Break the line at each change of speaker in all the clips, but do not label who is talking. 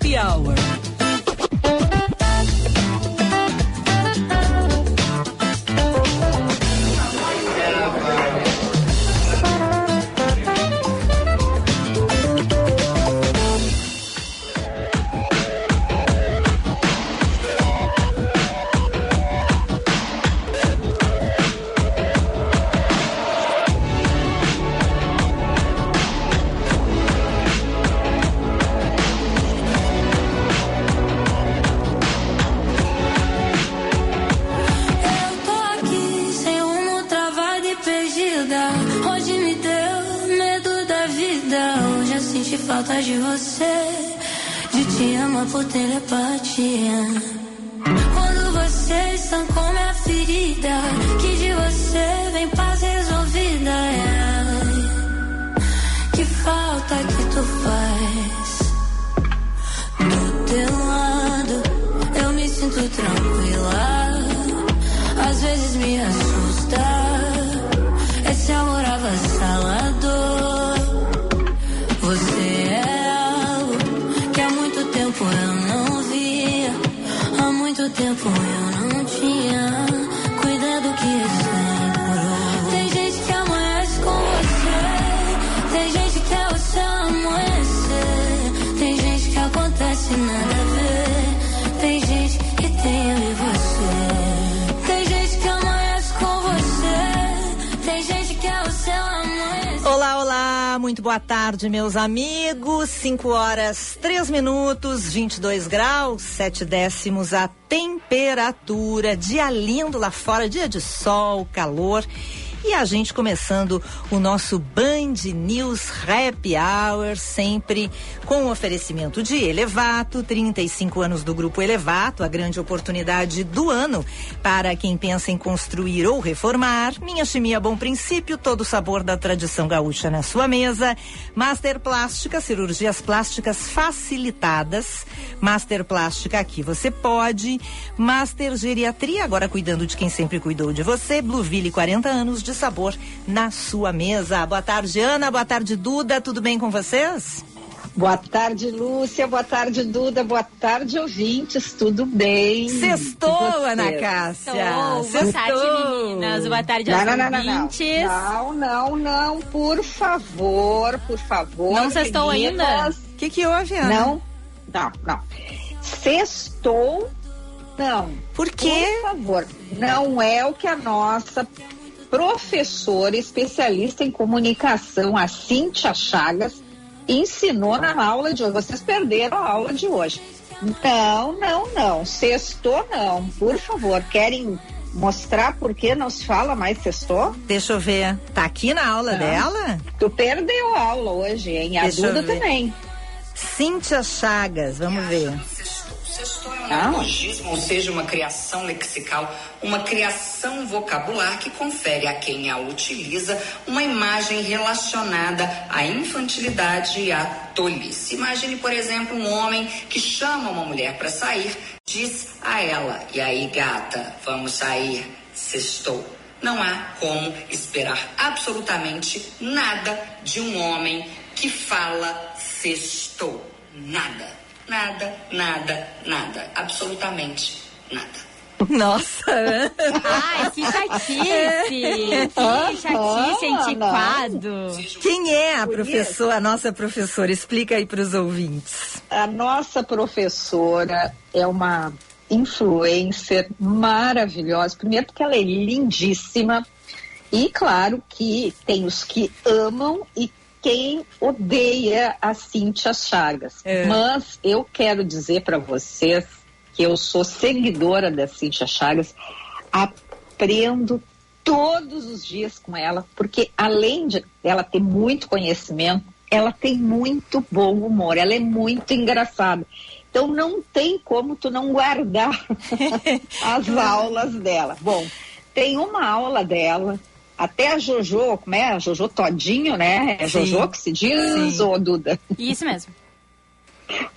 Happy Hour.
Meus amigos. 5 horas, 3 minutos, 22 graus, 7 décimos a temperatura. Dia lindo lá fora, dia de sol, calor. E a gente começando o nosso Band News Happy Hour, sempre com o oferecimento de Elevato, 35 anos do Grupo Elevato, a grande oportunidade do ano para quem pensa em construir ou reformar. Minha Chimia Bom Princípio, todo o sabor da tradição gaúcha na sua mesa. Master Plástica, cirurgias plásticas facilitadas. Master Plástica aqui você pode. Master Geriatria, agora cuidando de quem sempre cuidou de você. Blueville, 40 anos de sabor na sua mesa. Boa tarde, Ana. Boa tarde, Duda. Tudo bem com vocês?
Boa tarde, Lúcia. Boa tarde, Duda. Boa tarde, ouvintes. Tudo bem?
Sextou? Ana Cássia.
Boa
Sextou.
tarde, meninas. Boa tarde aos
Não, não, não, não, não.
ouvintes.
Não, não, não. Por favor, por favor.
Não sextou ainda?
O que, que houve, Ana?
Não, não, não. Sextou, não.
Por quê?
Por favor, não é o que a nossa professora especialista em comunicação, a Cíntia Chagas, ensinou na aula de hoje. Vocês perderam a aula de hoje. Não, não, não. Sextou, não. Por favor, querem mostrar por que não se fala mais sextou?
Deixa eu ver. Tá aqui na aula
Não.
dela?
Tu perdeu a aula hoje, hein? A
Deixa
Duda também.
Cíntia Chagas, vamos ver.
Sextou é um neologismo, ou seja, uma criação lexical, uma criação vocabular que confere a quem a utiliza uma imagem relacionada à infantilidade e à tolice. Imagine, por exemplo, um homem que chama uma mulher para sair, diz a ela: E aí, gata, vamos sair? Sextou. Não há como esperar absolutamente nada de um homem que fala sextou. Nada. Nada, nada, nada. Absolutamente nada.
Nossa.
Ai, que chatice! que chatice antiquado!
Quem é a professora, a nossa professora? Explica aí para os ouvintes.
A nossa professora é uma influencer maravilhosa. Primeiro porque ela é lindíssima e claro que tem os que amam e quem odeia a Cíntia Chagas.
É.
Mas eu quero dizer para vocês que eu sou seguidora da Cíntia Chagas, aprendo todos os dias com ela, porque além de ela ter muito conhecimento, ela tem muito bom humor, ela é muito engraçada. Então não tem como tu não guardar as aulas dela. Bom, tem uma aula dela, até a Jojo, como é? A Jojo Todinho, né? É
Sim.
Jojo que se diz,
Sim.
ô Duda?
Isso mesmo.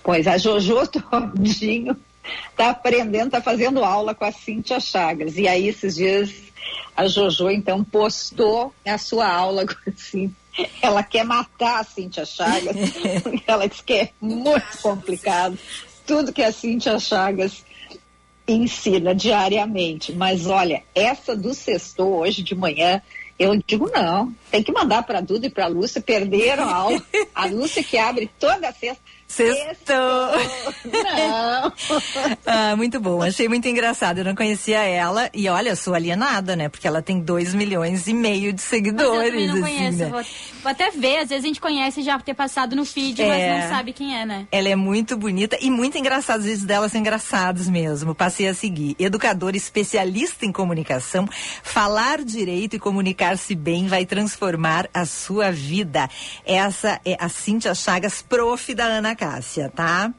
Pois a Jojo Todinho tá aprendendo, tá fazendo aula com a Cíntia Chagas. E aí esses dias a Jojo então postou a sua aula com a Cíntia. ela quer matar a Cintia Chagas, porque ela diz que é muito complicado tudo que a Cintia Chagas ensina diariamente. Mas olha, essa do sextou hoje de manhã, eu digo não, tem que mandar para Duda e para Lúcia, perderam a aula. A Lúcia que abre toda a sexta.
Sextou.
Não.
ah, muito bom, achei muito engraçado. Eu não conhecia ela e olha, sou alienada, né? Porque ela tem 2 milhões e meio de seguidores.
Mas eu não
assim,
conheço.
né?
Vou, vou até ver, às vezes a gente conhece já ter passado no feed,
É.
mas não sabe quem é, né?
Ela é muito bonita e muito engraçada. Os vídeos dela são engraçados mesmo. Passei a seguir. Educadora especialista em comunicação. Falar direito e comunicar-se bem vai transformar a sua vida. Essa é a Cíntia Chagas, prof da Ana Cássia, tá?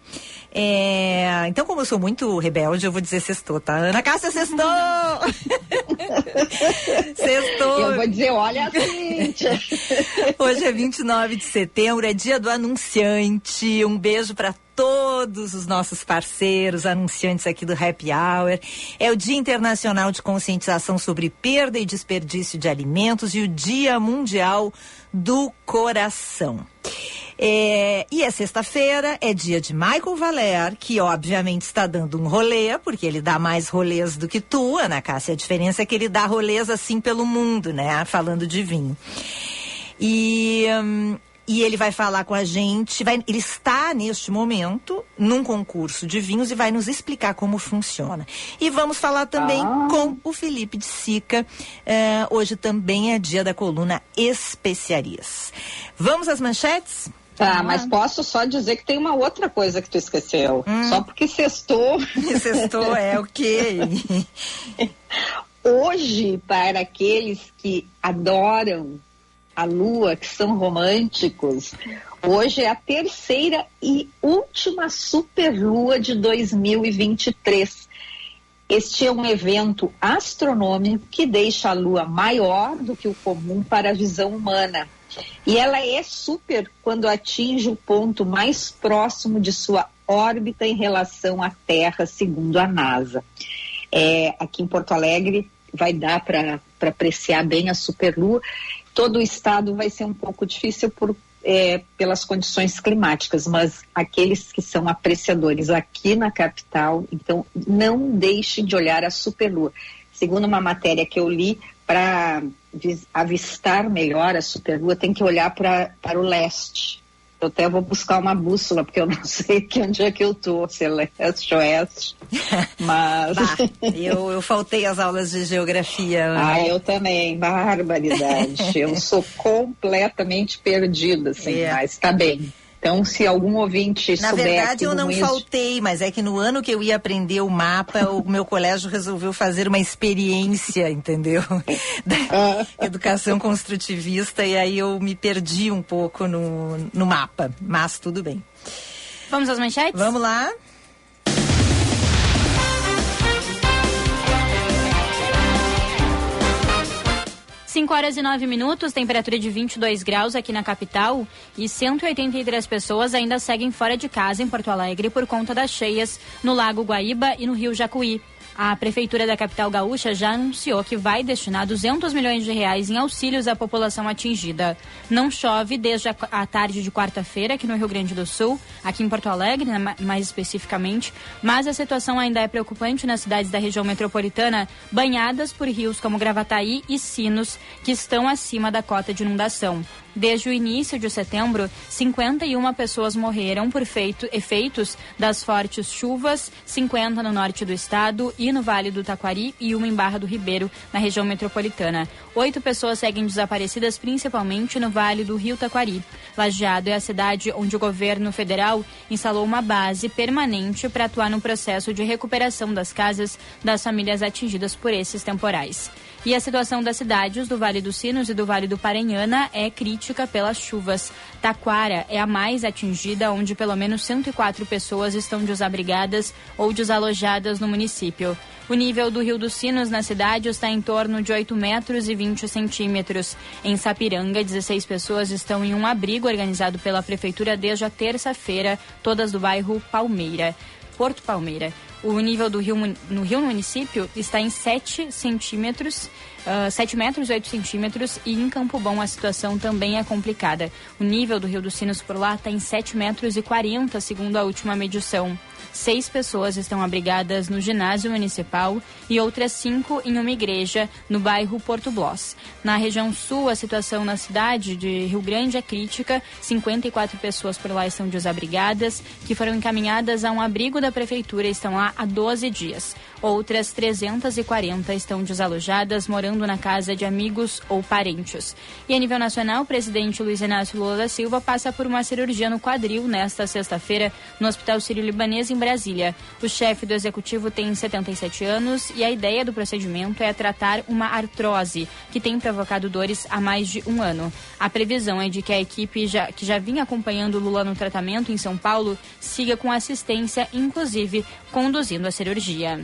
É, então, como eu sou muito rebelde, eu vou dizer sextou, tá? Ana Cássia, sextou! sextou!
Eu vou dizer, olha a Cíntia.
Hoje é 29 de setembro, é dia do anunciante. Um beijo para todos os nossos parceiros, anunciantes aqui do Happy Hour. É o Dia Internacional de Conscientização sobre Perda e Desperdício de Alimentos e o Dia Mundial do Coração. É, e é sexta-feira, é dia de Michael Valer, que obviamente está dando um rolê, porque ele dá mais rolês do que tu, Ana Cássia. A diferença é que ele dá rolês assim pelo mundo, né? Falando de vinho. E, hum, e ele vai falar com a gente, vai, ele está neste momento num concurso de vinhos e vai nos explicar como funciona. E vamos falar também
Ah.
com o Felipe de Sica. Eh, hoje também é dia da coluna Especiarias. Vamos às manchetes?
Tá, mas posso só dizer que tem uma outra coisa que tu esqueceu. Só porque sextou.
Sextou é o quê?
Hoje, para aqueles que adoram a lua, que são românticos, hoje é a terceira e última superlua de 2023. Este é um evento astronômico que deixa a lua maior do que o comum para a visão humana. E ela é super quando atinge o ponto mais próximo de sua órbita em relação à Terra, segundo a NASA. É, aqui em Porto Alegre vai dar para apreciar bem a superlua. Todo o estado vai ser um pouco difícil por, é, pelas condições climáticas, mas aqueles que são apreciadores aqui na capital, então não deixe de olhar a superlua. Segundo uma matéria que eu li, para avistar melhor a superlua, tem que olhar pra, para o leste. Eu até vou buscar uma bússola, porque eu não sei que onde é que eu tô, se é leste oeste. Mas.
Bah, eu, eu faltei as aulas de geografia.
Ah, eu também, barbaridade. eu sou completamente perdida, assim,
É.
mas tá bem. Então, se algum ouvinte
Na
souber
verdade,
aqui
eu não
de-
faltei, mas é que no ano que eu ia aprender o mapa, o meu colégio resolveu fazer uma experiência, entendeu? Da
Ah.
educação construtivista, e aí eu me perdi um pouco no, no mapa, mas tudo bem.
Vamos às manchetes?
Vamos lá?
Cinco horas e nove minutos, temperatura de 22 graus aqui na capital e 183 pessoas ainda seguem fora de casa em Porto Alegre por conta das cheias no Lago Guaíba e no Rio Jacuí. A Prefeitura da capital gaúcha já anunciou que vai destinar 200 milhões de reais em auxílios à população atingida. Não chove desde a, tarde de quarta-feira aqui no Rio Grande do Sul, aqui em Porto Alegre, né, ma- mais especificamente, mas a situação ainda é preocupante nas cidades da região metropolitana, banhadas por rios como Gravataí e Sinos, que estão acima da cota de inundação. Desde o início de setembro, 51 pessoas morreram por feito- efeitos das fortes chuvas, 50 no norte do estado e no Vale do Taquari e uma em Barra do Ribeiro, na região metropolitana. Oito pessoas seguem desaparecidas, principalmente no Vale do Rio Taquari. Lajeado é a cidade onde o governo federal instalou uma base permanente para atuar no processo de recuperação das casas das famílias atingidas por esses temporais. E a situação das cidades do Vale dos Sinos e do Vale do Paranhana é crítica pelas chuvas. Taquara é a mais atingida, onde pelo menos 104 pessoas estão desabrigadas ou desalojadas no município. O nível do Rio dos Sinos na cidade está em torno de 8 metros e 20 centímetros. Em Sapiranga, 16 pessoas estão em um abrigo organizado pela Prefeitura desde a terça-feira, todas do bairro Palmeira. Porto Palmeira. O nível do rio no rio no município está em 7 centímetros, uh, 7 metros 8 centímetros e em Campo Bom a situação também é complicada. O nível do rio dos Sinos por lá está em 7 metros e 40, segundo a última medição. Seis pessoas estão abrigadas no ginásio municipal e outras cinco em uma igreja no bairro Porto Bloss. Na região sul, a situação na cidade de Rio Grande é crítica. 54 pessoas por lá estão desabrigadas, que foram encaminhadas a um abrigo da prefeitura e estão lá há 12 dias. Outras 340 estão desalojadas, morando na casa de amigos ou parentes. E a nível nacional, o presidente Luiz Inácio Lula da Silva passa por uma cirurgia no quadril nesta sexta-feira no Hospital Sírio-Libanês em Brasília. O chefe do executivo tem 77 anos e a ideia do procedimento é tratar uma artrose que tem provocado dores há mais de um ano. A previsão é de que a equipe já, que já vinha acompanhando Lula no tratamento em São Paulo siga com assistência, inclusive conduzindo a cirurgia.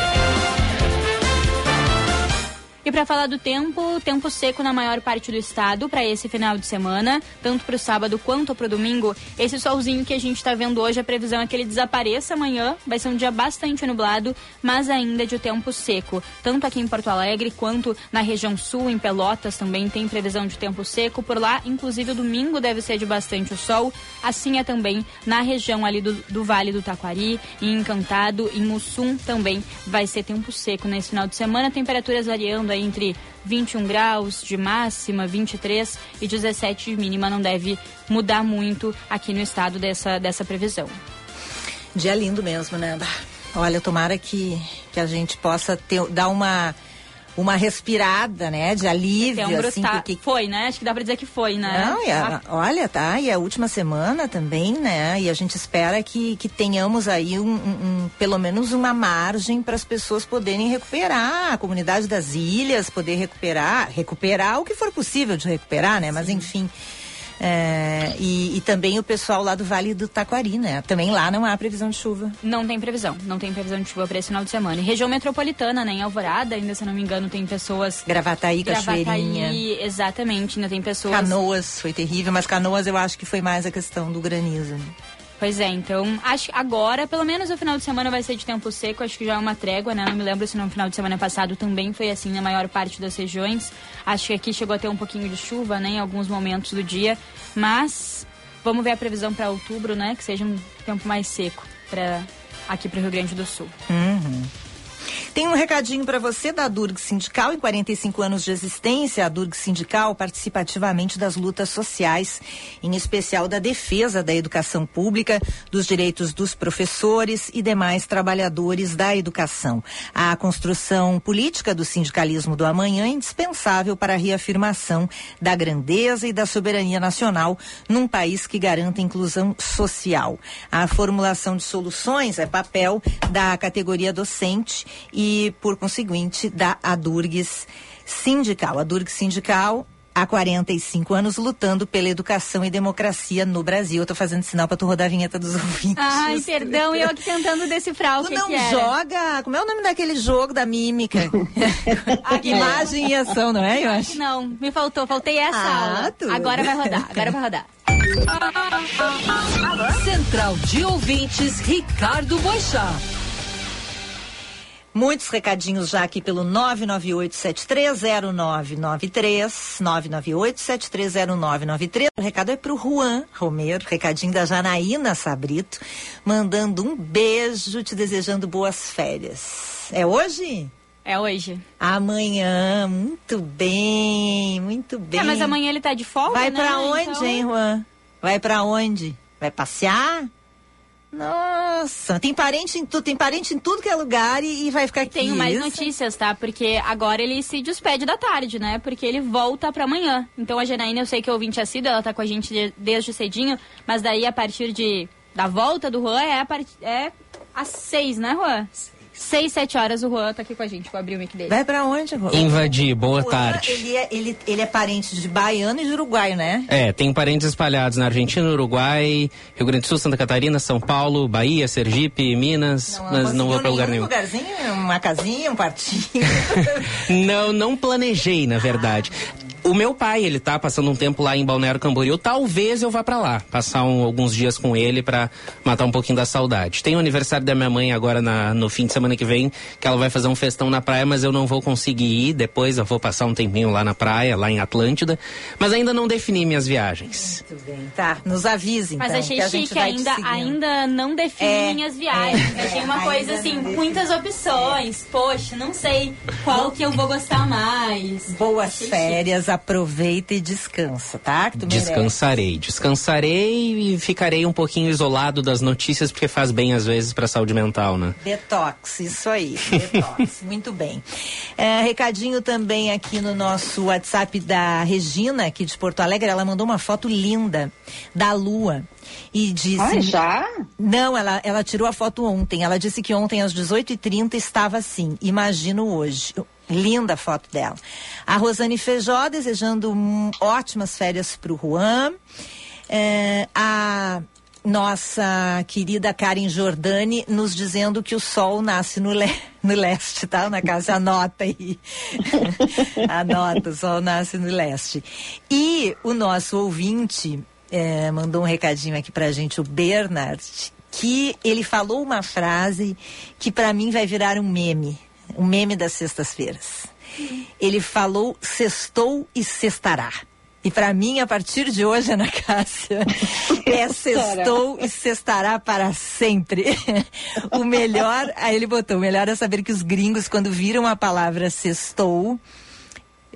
E para falar do tempo, tempo seco na maior parte do estado para esse final de semana, tanto para o sábado quanto para o domingo. Esse solzinho que a gente está vendo hoje, a previsão é que ele desapareça amanhã. Vai ser um dia bastante nublado, mas ainda de tempo seco. Tanto aqui em Porto Alegre quanto na região sul, em Pelotas, também tem previsão de tempo seco. Por lá, inclusive, o domingo deve ser de bastante sol. Assim é também na região ali do, do Vale do Taquari, em Encantado, em Mussum também vai ser tempo seco nesse final de semana. Temperaturas variando aí entre 21 graus de máxima, 23 e 17 de mínima. Não deve mudar muito aqui no estado dessa, dessa previsão.
Dia lindo mesmo, né? Olha, tomara que, que a gente possa ter, dar uma uma respirada, né, de alívio, um assim, porque...
foi, né? Acho que dá para dizer que foi, né?
Não, e a, olha, tá, e a última semana também, né? E a gente espera que, que tenhamos aí um, um, um pelo menos uma margem para as pessoas poderem recuperar, a comunidade das ilhas poder recuperar, recuperar o que for possível de recuperar, né? Mas Sim. enfim, é, e, e, também o pessoal lá do Vale do Taquari, né? Também lá não há previsão de chuva.
Não tem previsão, não tem previsão de chuva para esse final de semana. E região metropolitana, né? Em Alvorada, ainda se não me engano, tem pessoas.
Gravataí, Cachoeirinha.
exatamente, ainda tem pessoas.
Canoas foi terrível, mas Canoas eu acho que foi mais a questão do granizo.
Pois é, então acho agora, pelo menos o final de semana vai ser de tempo seco, acho que já é uma trégua, né? Não me lembro se no final de semana passado também foi assim na maior parte das regiões. Acho que aqui chegou a ter um pouquinho de chuva, né, em alguns momentos do dia, mas vamos ver a previsão para outubro, né, que seja um tempo mais seco para aqui para o Rio Grande do Sul.
Uhum. Tem um recadinho para você da Durg Sindical. Em 45 anos de existência, a Durg Sindical participa ativamente das lutas sociais, em especial da defesa da educação pública, dos direitos dos professores e demais trabalhadores da educação. A construção política do sindicalismo do amanhã é indispensável para a reafirmação da grandeza e da soberania nacional num país que garanta inclusão social. A formulação de soluções é papel da categoria docente e, por conseguinte, da Adurgues Sindical. A Adurgues Sindical há 45 anos lutando pela educação e democracia no Brasil. Eu tô fazendo sinal para tu rodar a vinheta dos ouvintes.
Ai, perdão, eu aqui tentando decifrar o tu que
não
que
joga, como é o nome daquele jogo da mímica? Imagem e ação, não é?
Eu acho. Não, me faltou, faltei essa ah, aula. Tudo. Agora vai rodar, agora vai rodar.
Central de Ouvintes, Ricardo Boixá.
Muitos recadinhos já aqui pelo 998-730993, 998-730993. O recado é pro Juan Romero, recadinho da Janaína Sabrito, mandando um beijo, te desejando boas férias. É hoje?
É hoje.
Amanhã, muito bem, muito bem. É,
mas amanhã ele tá de folga,
Vai
né?
pra onde, então... hein, Juan? Vai pra onde? Vai passear? Nossa, tem parente em tudo, tem parente em tudo que é lugar e, e vai ficar aqui.
Tenho mais notícias, tá? Porque agora ele se despede da tarde, né? Porque ele volta para amanhã. Então a Janaína, eu sei que é ouvinte assíduo, ela tá com a gente de, desde cedinho, mas daí a partir de da volta do Juan é, a part... é às seis, né, Juan? Seis, sete horas o Juan tá aqui com a gente. Vou abrir o mic dele.
Vai pra onde, Juan?
Invadir, boa
Juan,
tarde.
Ele é, ele, ele é parente de baiano e de uruguaio, né?
É, tem parentes espalhados na Argentina, Uruguai, Rio Grande do Sul, Santa Catarina, São Paulo, Bahia, Sergipe, Minas, não, mas não vou pra lugar nenhum.
Um lugarzinho, uma casinha, um quartinho.
não, não planejei, na verdade. O meu pai, ele tá passando um tempo lá em Balneário Camboriú. Talvez eu vá para lá, passar um, alguns dias com ele para matar um pouquinho da saudade. Tem o aniversário da minha mãe agora na, no fim de semana que vem, que ela vai fazer um festão na praia, mas eu não vou conseguir ir. Depois eu vou passar um tempinho lá na praia, lá em Atlântida. Mas ainda não defini minhas viagens.
Muito bem, tá. Nos avise, então.
Mas achei chique, ainda, ainda não defini é, minhas viagens. É, achei uma coisa assim, muitas opções. Poxa, não sei qual que eu vou gostar mais.
Boas achei férias, chique. Aproveita e descansa, tá?
Descansarei, descansarei e ficarei um pouquinho isolado das notícias, porque faz bem às vezes pra saúde mental, né?
Detox, isso aí, detox. Muito bem. É, recadinho também aqui no nosso WhatsApp da Regina, aqui de Porto Alegre, ela mandou uma foto linda da lua e disse.
Ah, já?
Não, ela, ela tirou a foto ontem. Ela disse que ontem às 18h30 estava assim. Imagino hoje. Linda a foto dela. A Rosane Feijó desejando um, ótimas férias para o Juan. É, a nossa querida Karen Jordani nos dizendo que o sol nasce no, le no leste, tá? Na casa, anota aí. anota, o sol nasce no leste. E o nosso ouvinte é, mandou um recadinho aqui pra gente, o Bernard, que ele falou uma frase que para mim vai virar um meme, um meme das sextas-feiras. Ele falou sextou e sextará. E para mim, a partir de hoje, Ana Cássia, é sextou e sextará para sempre. o melhor, aí ele botou, o melhor é saber que os gringos, quando viram a palavra sextou,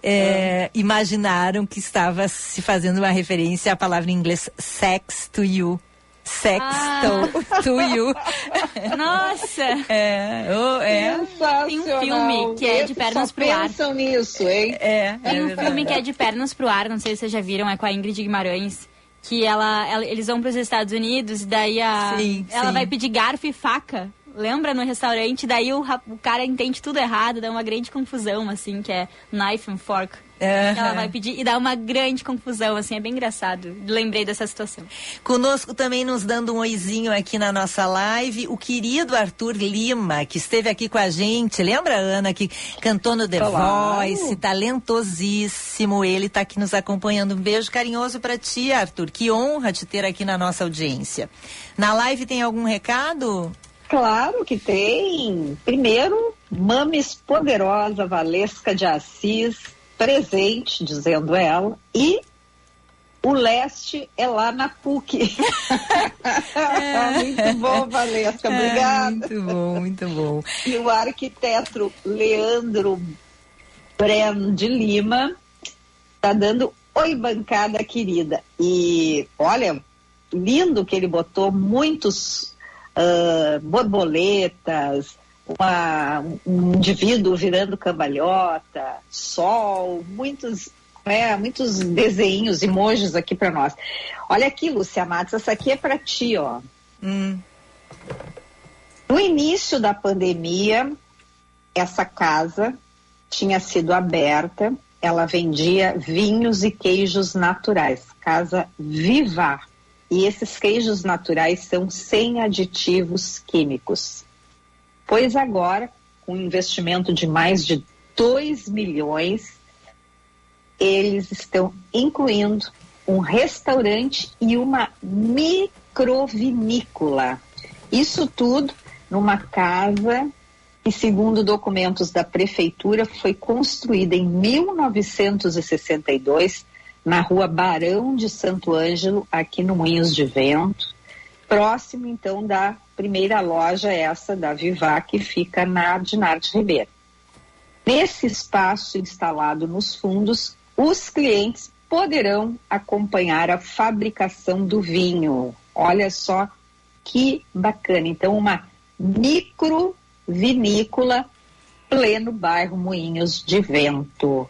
é, imaginaram que estava se fazendo uma referência à palavra em inglês sex to you. Sex ah. to, you.
Nossa!
É, oh, é.
Tem um filme que é de pernas pro ar.
pensam nisso, hein?
É.
Tem um é filme que é de pernas pro ar, não sei se vocês já viram, é com a Ingrid Guimarães. Que ela, ela eles vão para os Estados Unidos e daí a, sim, ela sim. vai pedir garfo e faca lembra no restaurante, daí o, o, cara entende tudo errado, dá uma grande confusão, assim, que é knife and fork. Uhum. Ela vai pedir e dá uma grande confusão, assim, é bem engraçado. Lembrei dessa situação.
Conosco também nos dando um oizinho aqui na nossa live, o querido Arthur Lima, que esteve aqui com a gente. Lembra, Ana, que cantou no The claro. Voice, talentosíssimo. Ele está aqui nos acompanhando. Um beijo carinhoso para ti, Arthur. Que honra te ter aqui na nossa audiência. Na live tem algum recado?
Claro que tem. Primeiro, Mames Poderosa Valesca de Assis, presente, dizendo ela, e o leste é lá na PUC. É. muito bom, Valesca, é, obrigada.
muito bom, muito bom.
E o arquiteto Leandro Bren de Lima está dando oi, bancada querida. E olha, lindo que ele botou muitos uh, borboletas, uma, um indivíduo virando cambalhota, sol, muitos, é, muitos desenhos, emojis aqui para nós. Olha aqui, Lúcia Matos, essa aqui é para ti, ó. Hum. No início da pandemia, essa casa tinha sido aberta, ela vendia vinhos e queijos naturais, Casa Vivar. E esses queijos naturais são sem aditivos químicos. Pois agora, com um investimento de mais de 2 milhões, eles estão incluindo um restaurante e uma microvinícola. Isso tudo numa casa que, segundo documentos da prefeitura, foi construída em 1962 na rua Barão de Santo Ângelo, aqui no Moinhos de Vento, próximo então da primeira loja essa da Vivá, que fica na Dinarte Ribeiro. Nesse espaço instalado nos fundos, os clientes poderão acompanhar a fabricação do vinho. Olha só que bacana. Então, uma micro vinícola pleno bairro Moinhos de Vento.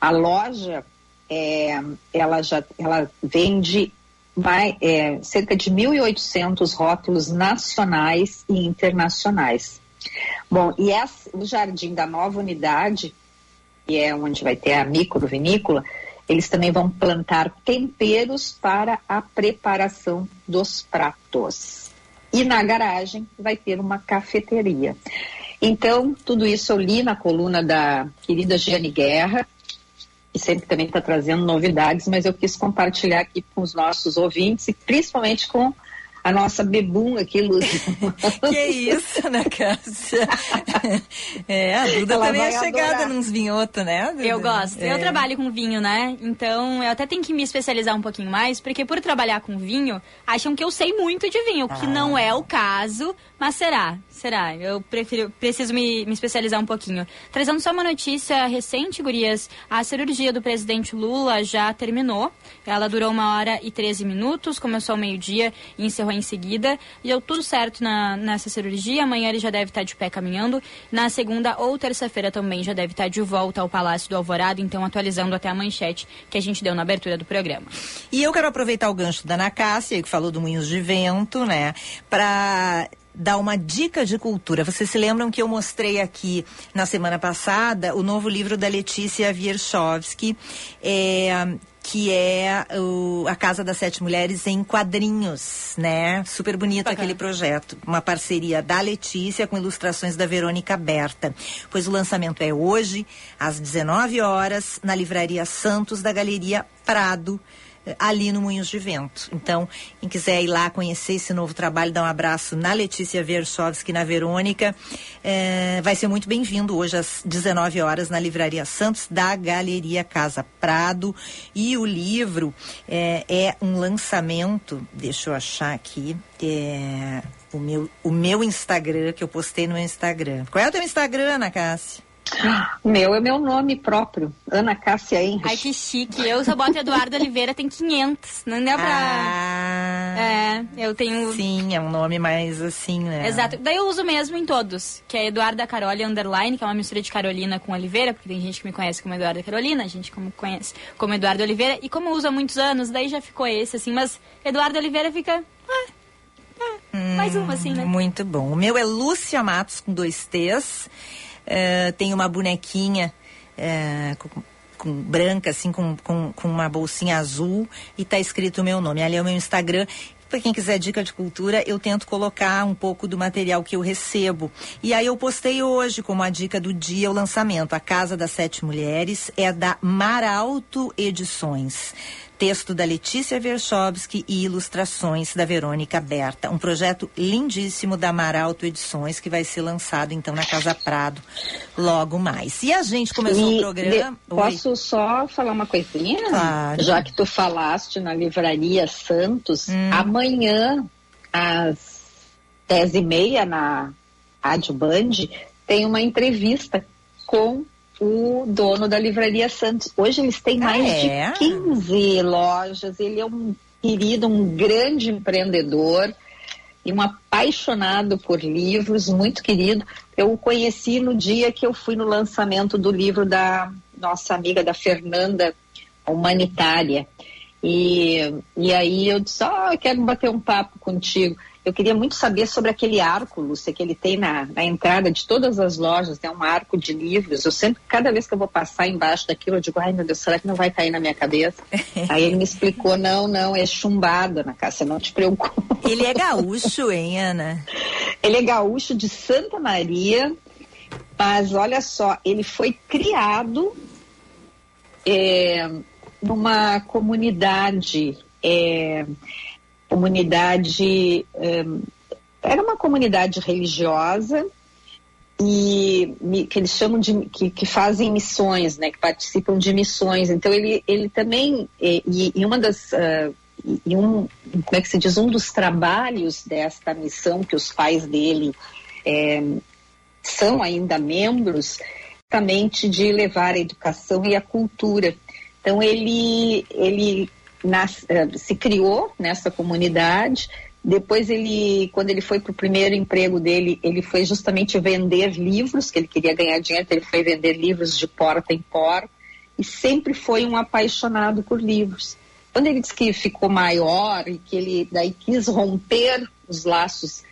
A loja é, ela já ela vende mais, é, cerca de 1.800 rótulos nacionais e internacionais. Bom, e essa, o Jardim da Nova Unidade, que é onde vai ter a microvinícola, eles também vão plantar temperos para a preparação dos pratos. E na garagem vai ter uma cafeteria. Então, tudo isso eu li na coluna da querida Giane Guerra, que sempre também está trazendo novidades, mas eu quis compartilhar aqui com os nossos ouvintes e principalmente com a nossa bebum aqui, Lúcia.
que isso, né, Cássia? é, a Duda Ela também é chegada adorar. nos vinhotos, né? Duda?
Eu gosto. É. Eu trabalho com vinho, né? Então eu até tenho que me especializar um pouquinho mais, porque por trabalhar com vinho, acham que eu sei muito de vinho, o que ah. não é o caso, mas será, será. Eu prefiro, preciso me, me especializar um pouquinho. Trazendo só uma notícia recente, Gurias. A cirurgia do presidente Lula já terminou. Ela durou uma hora e 13 minutos, começou ao meio-dia e encerrou em seguida. E deu tudo certo na, nessa cirurgia. Amanhã ele já deve estar de pé caminhando. Na segunda ou terça-feira também já deve estar de volta ao Palácio do Alvorada. Então, atualizando até a manchete que a gente deu na abertura do programa.
E eu quero aproveitar o gancho da Ana Cássia, que falou do Moinhos de Vento, né? Para dar uma dica de cultura. Vocês se lembram que eu mostrei aqui na semana passada o novo livro da Letícia Wierchowski, é, que é o, a Casa das Sete Mulheres em quadrinhos, né? Super bonito aquele projeto. Uma parceria da Letícia com ilustrações da Verônica Berta. Pois o lançamento é hoje, às 19 horas, na Livraria Santos da Galeria Prado ali no Moinhos de Vento. Então, quem quiser ir lá conhecer esse novo trabalho, dar um abraço na Letícia Versovski, na Verônica, é, vai ser muito bem-vindo hoje às 19 horas na Livraria Santos da Galeria Casa Prado. E o livro é, é um lançamento, deixa eu achar aqui, é, o, meu, o meu Instagram, que eu postei no meu Instagram. Qual é o teu Instagram, Ana Cássia?
Meu é meu nome próprio, Ana Cássia Henrich.
Ai, que chique. Eu só boto Eduardo Oliveira, tem 500. Não dá pra... Ah, é, eu tenho...
Sim, é um nome mais assim, né?
Exato. Daí eu uso mesmo em todos, que é Eduarda Carole Underline, que é uma mistura de Carolina com Oliveira, porque tem gente que me conhece como Eduarda Carolina, a gente como conhece como Eduardo Oliveira. E como eu uso há muitos anos, daí já ficou esse, assim. Mas Eduardo Oliveira fica... Ah, ah, mais uma, assim, né?
Muito bom. O meu é Lúcia Matos, com dois T's. Uh, tem uma bonequinha uh, com, com, branca, assim, com, com, com, uma bolsinha azul e tá escrito o meu nome. Ali é o meu Instagram. Para quem quiser dica de cultura, eu tento colocar um pouco do material que eu recebo. E aí eu postei hoje como a dica do dia o lançamento. A Casa das Sete Mulheres é da Maralto Edições. Texto da Letícia Verchovski e ilustrações da Verônica Berta. Um projeto lindíssimo da Maralto Edições que vai ser lançado então na Casa Prado logo mais. E a gente começou e o programa.
De, posso só falar uma coisinha? Claro. Já que tu falaste na Livraria Santos, hum. amanhã às dez e meia na Rádio Band tem uma entrevista com o dono da Livraria Santos. Hoje eles têm mais ah, é? de 15 lojas. Ele é um querido, um grande empreendedor e um apaixonado por livros, muito querido. Eu o conheci no dia que eu fui no lançamento do livro da nossa amiga da Fernanda Humanitária. E, e aí eu disse, ó, oh, quero bater um papo contigo. Eu queria muito saber sobre aquele arco, Lúcia, que ele tem na, na entrada de todas as lojas, tem um arco de livros. Eu sempre, cada vez que eu vou passar embaixo daquilo, eu digo, ai meu Deus, será que não vai cair na minha cabeça? Aí ele me explicou, não, não, é chumbado na casa, não te preocupe.
Ele é gaúcho, hein, Ana?
Ele é gaúcho de Santa Maria, mas olha só, ele foi criado é, numa comunidade. É, comunidade um, era uma comunidade religiosa e que eles chamam de que, que, fazem missões, né, que participam de missões. Então ele ele também e, e uma das uh, e um como é que se diz um dos trabalhos desta missão que os pais dele é, são ainda membros, justamente de levar a educação e a cultura. Então ele ele nas, uh, se criou nessa comunidade. Depois ele, quando ele foi para o primeiro emprego dele, ele foi justamente vender livros, que ele queria ganhar dinheiro, ele foi vender livros de porta em porta e sempre foi um apaixonado por livros. Quando ele disse que ficou maior e que ele daí quis romper os laços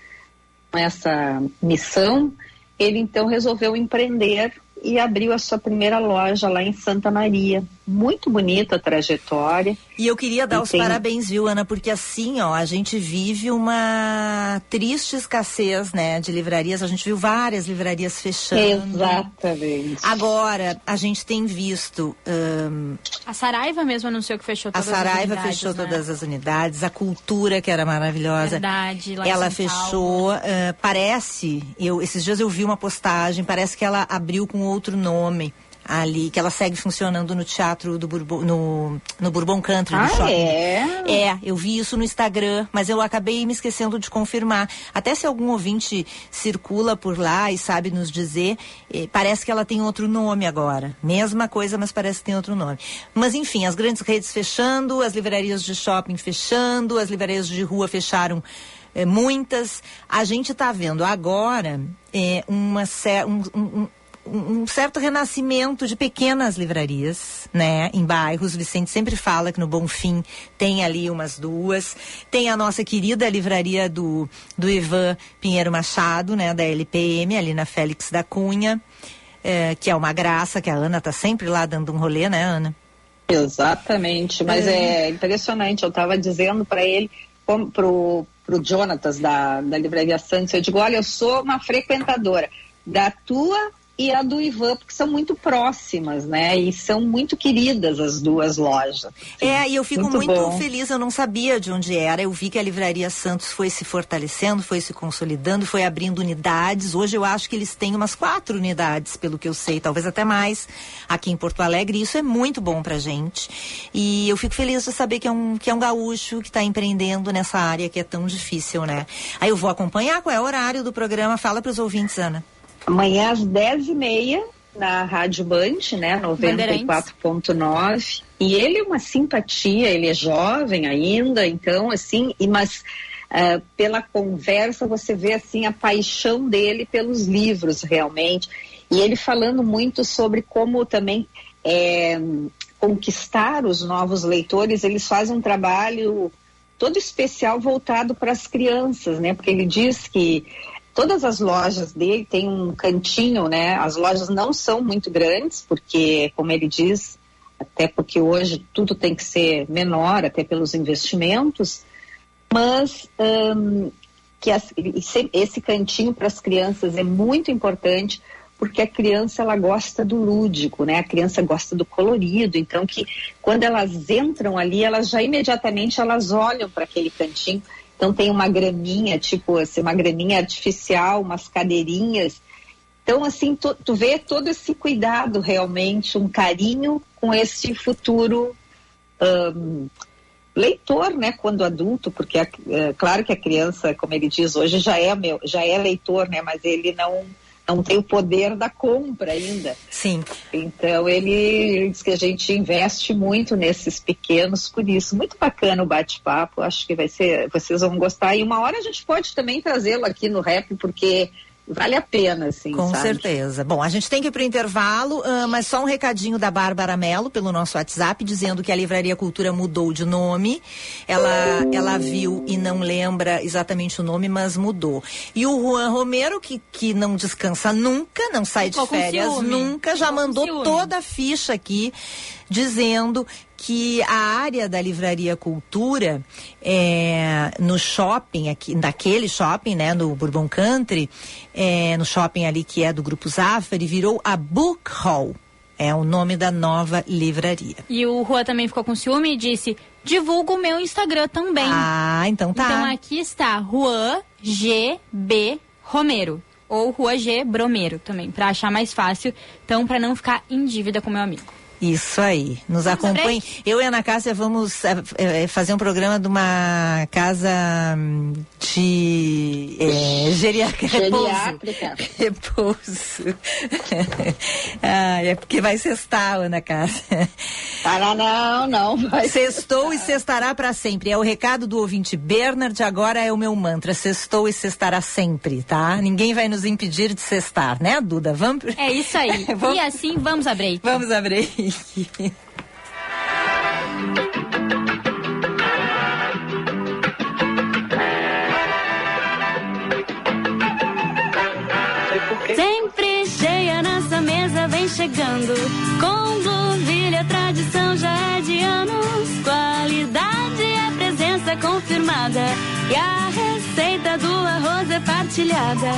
com essa missão, ele então resolveu empreender e abriu a sua primeira loja lá em Santa Maria. Muito bonita a trajetória.
E eu queria dar
E
os
tem-
parabéns, viu, Ana? Porque assim, ó, a gente vive uma triste escassez, né, de livrarias. A gente viu várias livrarias fechando.
Exatamente.
Agora, a gente tem visto ahn,
A Saraiva mesmo anunciou que fechou
a
todas as
Saraiva
unidades,
fechou
né?
todas as unidades, a Cultura, que era maravilhosa.
Verdade, lá
ela fechou, ah, parece, eu esses dias eu vi uma postagem, parece que ela abriu com outro nome ali, que ela segue funcionando no teatro do Bourbon, no, no Bourbon Country,
Ah,
no shopping.
é?
É, eu vi isso no Instagram, mas eu acabei me esquecendo de confirmar. Até se algum ouvinte circula por lá e sabe nos dizer, eh, parece que ela tem outro nome agora. Mesma coisa, mas parece que tem outro nome. Mas enfim, as grandes redes fechando, as livrarias de shopping fechando, as livrarias de rua fecharam eh, muitas. A gente está vendo agora eh, uma, um- um- um- certo renascimento de pequenas livrarias, né, em bairros. O Vicente sempre fala que no Bonfim tem ali umas duas. Tem a nossa querida livraria do, do Ivan Pinheiro Machado, né, da LPM, ali na Félix da Cunha, eh, que é uma graça, que a Ana tá sempre lá dando um rolê, né, Ana?
Exatamente, mas é, impressionante. Eu estava dizendo para ele, pro, pro Jonatas da, da Livraria Santos, eu digo, olha, eu sou uma frequentadora da tua e a do Ivan, porque são muito próximas, né? E são muito queridas as duas lojas.
É, e eu fico muito,
bom.
feliz, eu não sabia de onde era. Eu vi que a Livraria Santos foi se fortalecendo, foi se consolidando, foi abrindo unidades. Hoje eu acho que eles têm umas quatro unidades, pelo que eu sei, talvez até mais, aqui em Porto Alegre. E isso é muito bom pra gente. E eu fico feliz de saber que é um, que é um gaúcho que está empreendendo nessa área que é tão difícil, né? Aí eu vou acompanhar qual é o horário do programa. Fala pros ouvintes, Ana.
Amanhã às 10h30 na Rádio Band, né? 94.9. E ele é uma simpatia, ele é jovem ainda, então, assim, e, mas ah, pela conversa você vê assim a paixão dele pelos livros realmente. E ele falando muito sobre como também é, conquistar os novos leitores, eles fazem um trabalho todo especial voltado para as crianças, né? Porque ele diz que todas as lojas dele têm um cantinho, né? As lojas não são muito grandes, porque, como ele diz, até porque hoje tudo tem que ser menor, até pelos investimentos, mas hum, que as- esse- cantinho para as crianças é muito importante porque a criança ela gosta do lúdico, né? A criança gosta do colorido, então que quando elas entram ali, elas já imediatamente elas olham para aquele cantinho. Então tem uma graminha, tipo assim, uma graminha artificial, umas cadeirinhas. Então assim, tu, tu vê todo esse cuidado realmente, um carinho com esse futuro ahn, leitor, né, quando adulto, porque é, claro que a criança, como ele diz hoje, já é meu, já é leitor, né, mas ele não não tem o poder da compra ainda.
Sim.
Então ele diz que a gente investe muito nesses pequenos, por isso muito bacana o bate-papo. Acho que vai ser, vocês vão gostar. E uma hora a gente pode também trazê-lo aqui no rap, porque vale a pena, assim.
Com
sabe?
certeza. Bom, a gente tem que ir para o intervalo, ah, mas só um recadinho da Bárbara Mello pelo nosso WhatsApp, dizendo que a Livraria Cultura mudou de nome. Ela, ela viu e não lembra exatamente o nome, mas mudou. E o Juan Romero, que, que não descansa nunca, não sai de
Ficou
férias nunca, já mandou
ciúme.
toda a ficha aqui, dizendo que a área da Livraria Cultura é, no shopping aqui, naquele shopping, né, no Bourbon Country, é, no shopping ali que é do Grupo Zafari, virou a Book Hall. É o nome da nova livraria.
E o Rua também ficou com ciúme e disse: divulga o meu Instagram também.
Ah, então tá.
Então aqui está Juan GB Romero. Ou Rua G Bromero também, pra achar mais fácil. Então, pra não ficar em dívida com meu amigo.
Isso aí. Nos
Vamos
acompanhe. Eu e a Ana Cássia vamos é, fazer um programa de uma casa hum, de é, geriátrica.
Geriátrica.
Repouso. ah, é porque vai sextar, Ana Cássia.
Ah, não, não, vai
Sextou e sextará para sempre. É o recado do ouvinte Bernard, agora é o meu mantra. Sextou e sextará sempre, tá? Ninguém vai nos impedir de sextar, né, Duda? Vamos.
É isso aí.
Vamos-
E assim, vamos a break.
Vamos
Sempre cheia nessa mesa vem chegando com Blueville Nossa tradição já é de anos. Qualidade é presença confirmada. E a receita do arroz é partilhada.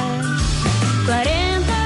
40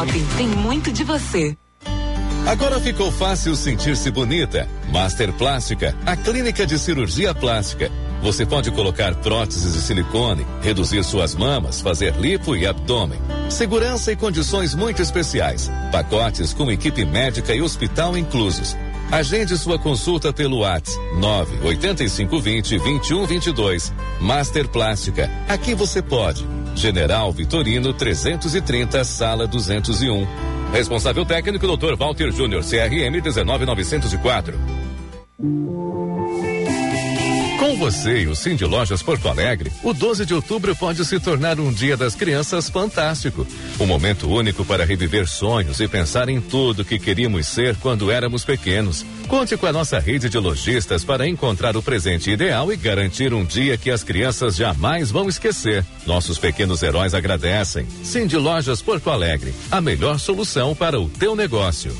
Shopping tem muito de você.
Agora ficou fácil sentir-se bonita. Master Plástica, a clínica de cirurgia plástica. Você pode colocar próteses de silicone, reduzir suas mamas, fazer lipo e abdômen. Segurança e condições muito especiais. Pacotes com equipe médica e hospital inclusos. Agende sua consulta pelo WhatsApp 98520 2122. Master Plástica. Aqui você pode. General Vitorino 330, sala 201. Responsável técnico Dr. Walter Júnior, CRM 19904. Com você e o Cindy Lojas Porto Alegre, o 12 de outubro pode se tornar um dia das crianças fantástico. Um momento único para reviver sonhos e pensar em tudo que queríamos ser quando éramos pequenos. Conte com a nossa rede de lojistas para encontrar o presente ideal e garantir um dia que as crianças jamais vão esquecer. Nossos pequenos heróis agradecem. Cindy Lojas Porto Alegre, a melhor solução para o teu negócio.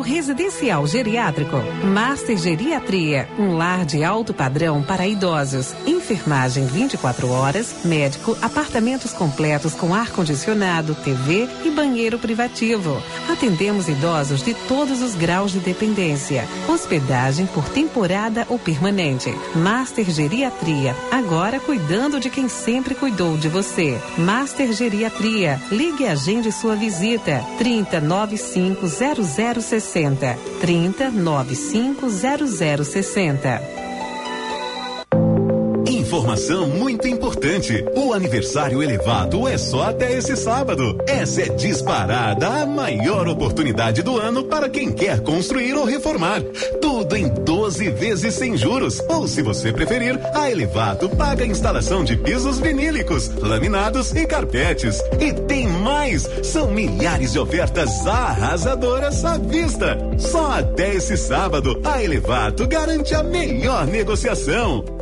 Um residencial geriátrico? Master Geriatria, um lar de alto padrão para idosos. Enfermagem 24 horas, médico, apartamentos completos com ar-condicionado, TV e banheiro privativo. Atendemos idosos de todos os graus de dependência. Hospedagem por temporada ou permanente. Master Geriatria, agora cuidando de quem sempre cuidou de você. Master Geriatria, ligue e agende sua visita. 3095 0060. 3095 0060.
Informação muito importante. O aniversário elevado é só até esse sábado. Essa é disparada a maior oportunidade do ano para quem quer construir ou reformar. Tudo em 12 vezes sem juros. Ou, se você preferir, a Elevato paga a instalação de pisos vinílicos, laminados e carpetes. E tem mais! São milhares de ofertas arrasadoras à vista. Só até esse sábado, a Elevato garante a melhor negociação.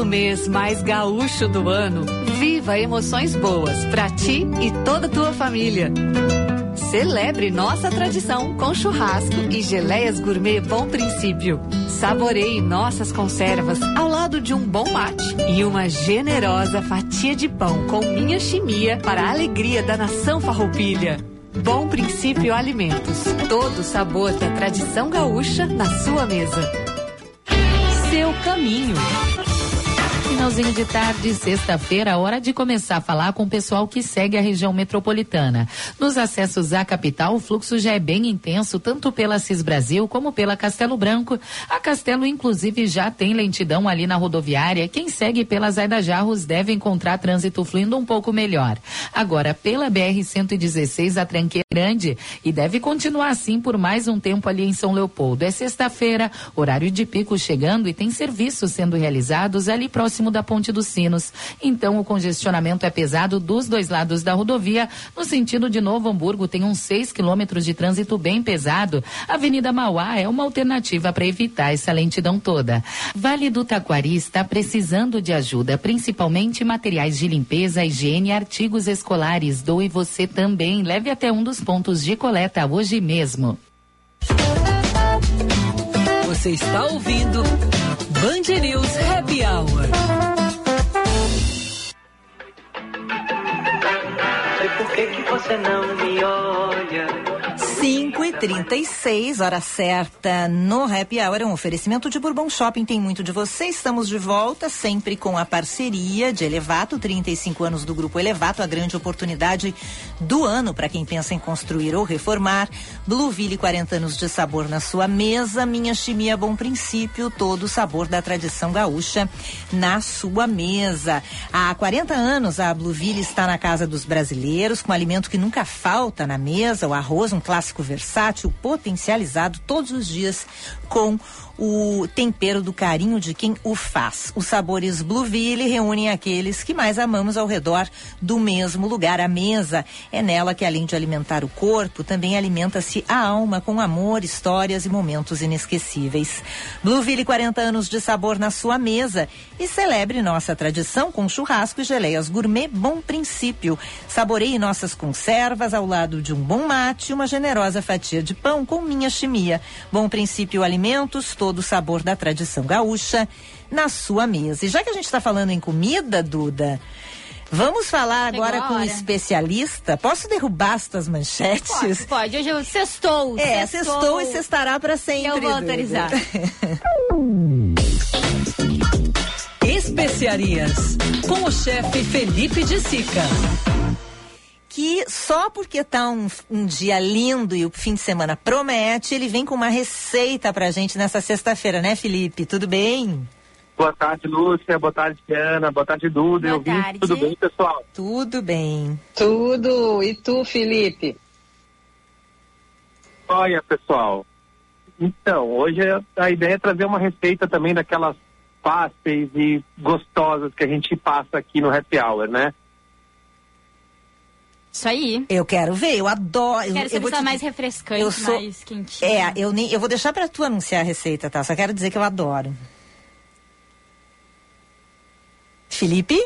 No mês mais gaúcho do ano, viva emoções boas para ti e toda tua família. Celebre nossa tradição com churrasco e geleias gourmet Bom Princípio. Saboreie nossas conservas ao lado de um bom mate e uma generosa fatia de pão com minha chimia para a alegria da nação farroupilha. Bom Princípio Alimentos. Todo o sabor da tradição gaúcha na sua mesa. Seu caminho.
Finalzinho de tarde, sexta-feira, hora de começar a falar com o pessoal que segue a região metropolitana. Nos acessos à capital, o fluxo já é bem intenso, tanto pela Cis Brasil como pela Castelo Branco. A Castelo, inclusive, já tem lentidão ali na rodoviária. Quem segue pela Zaida Jarros deve encontrar trânsito fluindo um pouco melhor. Agora, pela BR-116, a tranqueira é grande e deve continuar assim por mais um tempo ali em São Leopoldo. É sexta-feira, horário de pico chegando e tem serviços sendo realizados ali próximo próximo da Ponte dos Sinos. Então o congestionamento é pesado dos dois lados da rodovia. No sentido de Novo Hamburgo, tem uns 6 quilômetros de trânsito bem pesado. A Avenida Mauá é uma alternativa para evitar essa lentidão toda. Vale do Taquari está precisando de ajuda, principalmente materiais de limpeza, higiene e artigos escolares. Doe você também. Leve até um dos pontos de coleta hoje mesmo.
Você está ouvindo Band News Happy Hour.
Que, você não me olha.
5 e 36 hora certa no Happy Hour. Um oferecimento de Bourbon Shopping. Tem muito de você. Estamos de volta, sempre com a parceria de Elevato. 35 anos do Grupo Elevato, a grande oportunidade do ano para quem pensa em construir ou reformar. Blueville, 40 anos de sabor na sua mesa. Minha chimia Bom Princípio, todo o sabor da tradição gaúcha na sua mesa. Há 40 anos, a Blueville está na casa dos brasileiros, com alimento que nunca falta na mesa, o arroz, um clássico versátil, potencializado todos os dias com o tempero do carinho de quem o faz. Os sabores Blueville reúnem aqueles que mais amamos ao redor do mesmo lugar. A mesa é nela que, além de alimentar o corpo, também alimenta-se a alma com amor, histórias e momentos inesquecíveis. Blueville, 40 anos de sabor na sua mesa. E celebre nossa tradição com churrasco e geleias gourmet Bom Princípio. Saboreie nossas conservas ao lado de um bom mate e uma generosa fatia de pão com minha chimia. Bom Princípio Alimentos, todo o sabor da tradição gaúcha na sua mesa. E já que a gente está falando em comida, Duda, vamos falar agora,
Agora.
com um especialista. Posso derrubar as tuas manchetes?
Pode, pode. Hoje eu sextou.
É, sextou e sextará para sempre.
Eu vou autorizar.
Especiarias. Com o chefe Felipe de Sica.
Que só porque tá um, um dia lindo e o fim de semana promete, ele vem com uma receita pra gente nessa sexta-feira, né, Felipe? Tudo bem?
Boa tarde, Lúcia. Boa tarde, Diana. Boa tarde, Duda.
Boa
Eu
tarde.
Tudo bem, pessoal?
Tudo bem.
Tudo. E tu, Felipe?
Olha, pessoal. Então, hoje a ideia é trazer uma receita também daquelas fáceis e gostosas que a gente passa aqui no Happy Hour, né?
Isso aí.
Eu quero ver, eu adoro. eu-
Quero
eu vou te-
mais refrescante,
eu sou-
mais quentinho.
É, eu, nem, eu vou deixar pra tu anunciar a receita, tá? Só quero dizer que eu adoro. Felipe?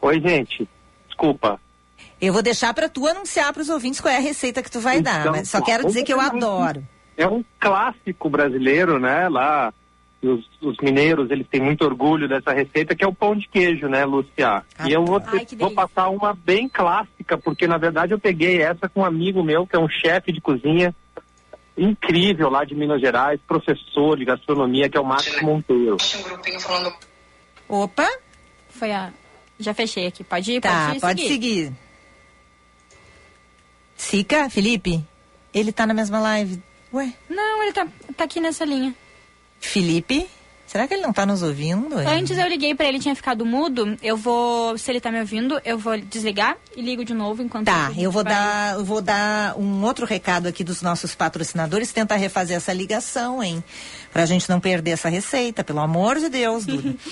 Oi, gente. Desculpa.
Eu vou deixar pra tu anunciar pros ouvintes qual é a receita que tu vai dar,
Então,
mas só
tá.
quero dizer que eu adoro.
É um clássico brasileiro, né? Lá, os, os mineiros, eles têm muito orgulho dessa receita, que é o pão de queijo, né, Lúcia? E eu vou,
Ai, que
vou passar uma bem clássica, porque na verdade eu peguei essa com um amigo meu, que é um chefe de cozinha incrível lá de Minas Gerais, professor de gastronomia, que é o Marcos Monteiro.
Um grupinho falando.
Opa!
Foi a. Já fechei aqui. Pode ir,
Tá,
pode,
pode seguir. Sica, Felipe? Ele tá na mesma live. Ué?
Não, ele tá, tá aqui nessa linha.
Felipe? Será que ele não tá nos ouvindo? hein?
Antes eu liguei pra ele, tinha ficado mudo. Eu vou, se ele tá me ouvindo, eu vou desligar e ligo de novo enquanto
Tá, eu vou
vai-
dar, eu vou dar um outro recado aqui dos nossos patrocinadores, tentar refazer essa ligação, hein? Pra gente não perder essa receita, pelo amor de Deus, Duda.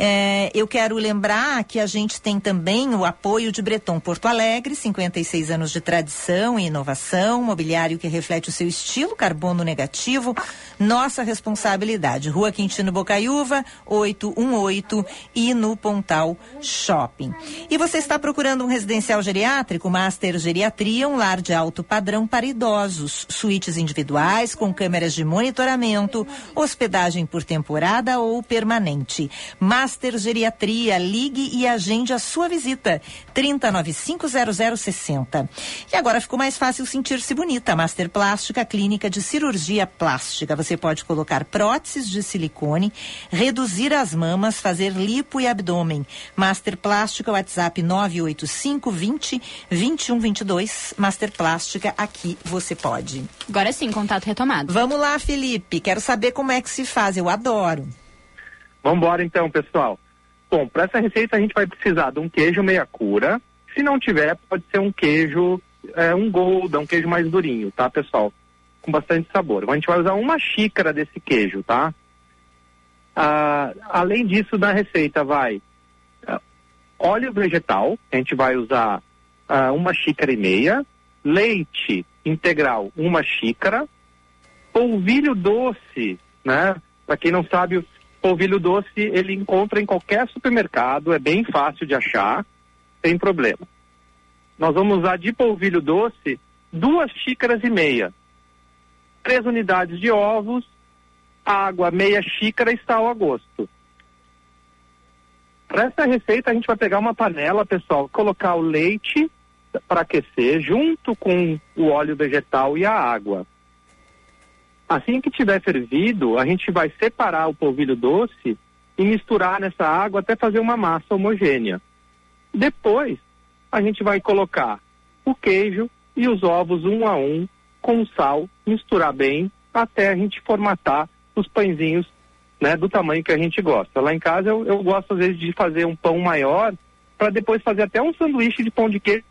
É, eu quero lembrar que a gente tem também o apoio de Breton Porto Alegre, 56 anos de tradição e inovação, mobiliário que reflete o seu estilo, carbono negativo, nossa responsabilidade. Rua Quintino Bocaiúva, 818 e no Pontal Shopping. E você está procurando um residencial geriátrico, Master Geriatria, um lar de alto padrão para idosos, suítes individuais com câmeras de monitoramento, hospedagem por temporada ou permanente. Master Geriatria, ligue e agende a sua visita. 30950060. E agora ficou mais fácil sentir-se bonita. Master Plástica, clínica de cirurgia plástica. Você pode colocar próteses de silicone, reduzir as mamas, fazer lipo e abdômen. Master Plástica, WhatsApp 985 20 21 22. Master Plástica, aqui você pode.
Agora sim, contato retomado.
Vamos lá, Felipe. Quero saber como é que se faz. Eu adoro.
Vamos embora então, pessoal. Bom, para essa receita a gente vai precisar de um queijo meia cura. Se não tiver, pode ser um queijo, é, um golda, um queijo mais durinho, tá, pessoal? Com bastante sabor. A gente vai usar uma xícara desse queijo, tá? Ah, além disso, na receita vai ah, óleo vegetal, a gente vai usar ah, uma xícara e meia, leite integral, uma xícara, polvilho doce, né? Para quem não sabe, o polvilho doce ele encontra em qualquer supermercado, é bem fácil de achar, sem problema. Nós vamos usar de polvilho doce duas xícaras e meia, três unidades de ovos, água meia xícara e sal a gosto. Para essa receita a gente vai pegar uma panela, pessoal, colocar o leite para aquecer junto com o óleo vegetal e a água. Assim que tiver fervido, a gente vai separar o polvilho doce e misturar nessa água até fazer uma massa homogênea. Depois, a gente vai colocar o queijo e os ovos um a um com sal, misturar bem até a gente formatar os pãezinhos né, do tamanho que a gente gosta. Lá em casa eu, eu gosto às vezes de fazer um pão maior para depois fazer até um sanduíche de pão de queijo.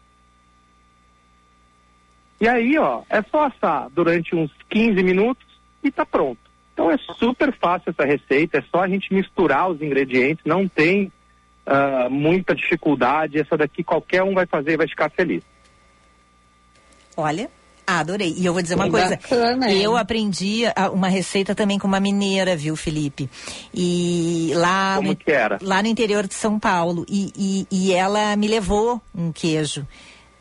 E aí, ó, é só assar durante uns 15 minutos e tá pronto. Então é super fácil essa receita, é só a gente misturar os ingredientes, não tem ah, muita dificuldade. Essa daqui qualquer um vai fazer e vai ficar feliz.
Olha, adorei. E eu vou dizer uma
Que
coisa.
bacana,
eu aprendi a- uma receita também com uma mineira, viu, Felipe? E lá
Como
no,
que era?
lá no interior de São Paulo. E, e, e ela me levou um queijo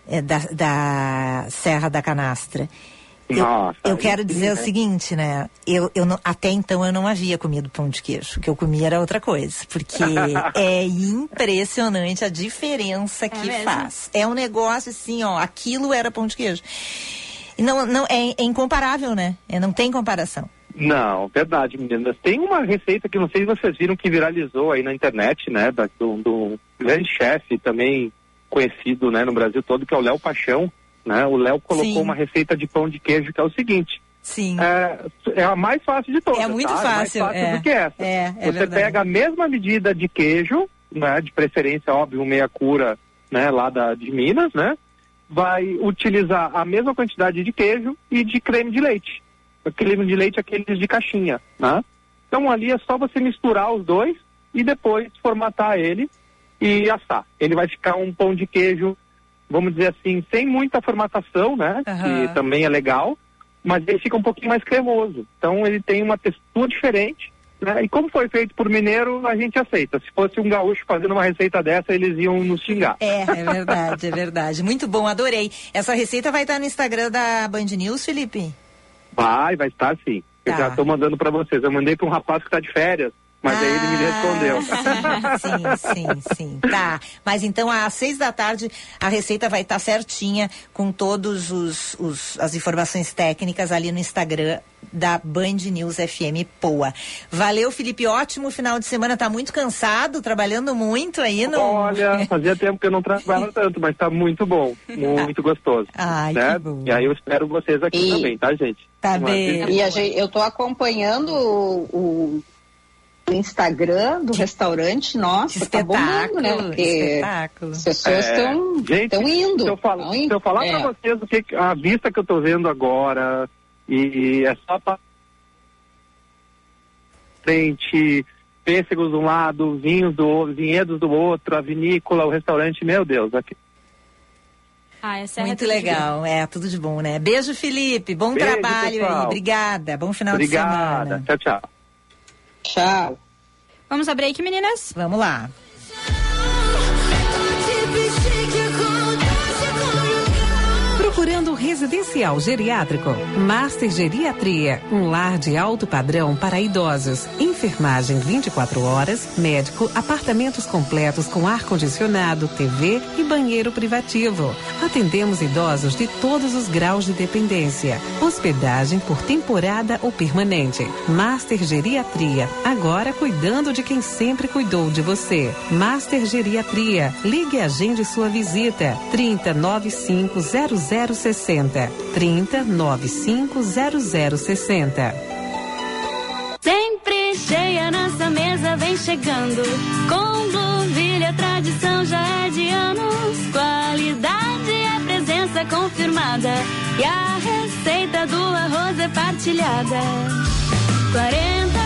é, da, da Serra da Canastra. Eu,
Nossa,
eu quero
sim,
dizer o
né?
seguinte, né? Eu, eu não- até então eu não havia comido pão de queijo. O que eu comia era outra coisa. Porque é impressionante a diferença que
mesmo?
faz. É um negócio assim, ó. Aquilo era pão de queijo. E não, não, é, é incomparável, né? É, não tem comparação.
Não, verdade, meninas. Tem uma receita que não sei se vocês viram que viralizou aí na internet, né? Da, do, do grande chefe também conhecido, né, no Brasil todo, que é o Léo Paixão, né? O Léo colocou
Sim.
uma receita de pão de queijo que é o seguinte.
Sim.
É, é a mais fácil de todas.
É muito
tá?
fácil,
É mais fácil
é.
do que essa.
É, é
Você
verdade.
pega a mesma medida de queijo, né? De preferência, óbvio, meia cura, né? Lá da, de Minas, né? Vai utilizar a mesma quantidade de queijo e de creme de leite. O creme de leite é aqueles de caixinha, né? Então ali é só você misturar os dois e depois formatar ele e assar. Ele vai ficar um pão de queijo, vamos dizer assim, sem muita formatação, né?
Aham.
Que também é legal, mas ele fica um pouquinho mais cremoso. Então ele tem uma textura diferente, né? E como foi feito por mineiro, a gente aceita. Se fosse um gaúcho fazendo uma receita dessa, eles iam nos xingar.
É, é verdade, é verdade. Muito bom, adorei. Essa receita vai estar no Instagram da Band News, Felipe?
Vai, vai estar sim. Eu
Tá.
já estou mandando para vocês. Eu mandei para um rapaz que está de férias, mas aí ele me respondeu.
Ah, sim, sim, sim. Tá. Mas então às seis da tarde a receita vai estar certinha com todos os, os- as informações técnicas ali no Instagram da Band News FM Poa. Valeu, Felipe. Ótimo final de semana. Tá muito cansado, trabalhando muito aí no.
Olha, fazia tempo que eu não trabalhava tanto, mas está muito bom, muito gostoso.
Ai,
né?
que bom.
E aí eu espero vocês aqui
E-
também, tá, gente?
Tá
Uma
bem.
vez-
E a gente, eu tô acompanhando o, o Instagram do restaurante, nossa, tá bombando, né?
Espetáculo,
Porque
espetáculo.
as pessoas
É,
estão
gente,
indo.
Se eu, falo- se eu falar
É.
pra vocês o que que- a vista que eu tô vendo agora, e é só pra frente, pêssegos de um lado, vinhos do outro, vinhedos do outro, a vinícola, o restaurante, meu Deus, aqui.
Ah, essa é
Muito
de
legal, é tudo de bom, né? Beijo, Felipe. Bom
Beijo,
trabalho aí.
pessoal.
Obrigada. Bom final de
Obrigada,
semana.
tchau, tchau.
Tchau.
Vamos a break, meninas?
Vamos lá.
Procurando residencial geriátrico? Master Geriatria, um lar de alto padrão para idosos. Enfermagem 24 horas, médico, apartamentos completos com ar-condicionado, TV e banheiro privativo. Atendemos idosos de todos os graus de dependência. Hospedagem por temporada ou permanente. Master Geriatria, agora cuidando de quem sempre cuidou de você. Master Geriatria, ligue e agende sua visita. 3095 0060. 3095 0060.
Sempre cheia nossa mesa vem chegando. Com Blueville a tradição já é de anos. Qualidade é presença confirmada. E a receita do arroz é partilhada. 40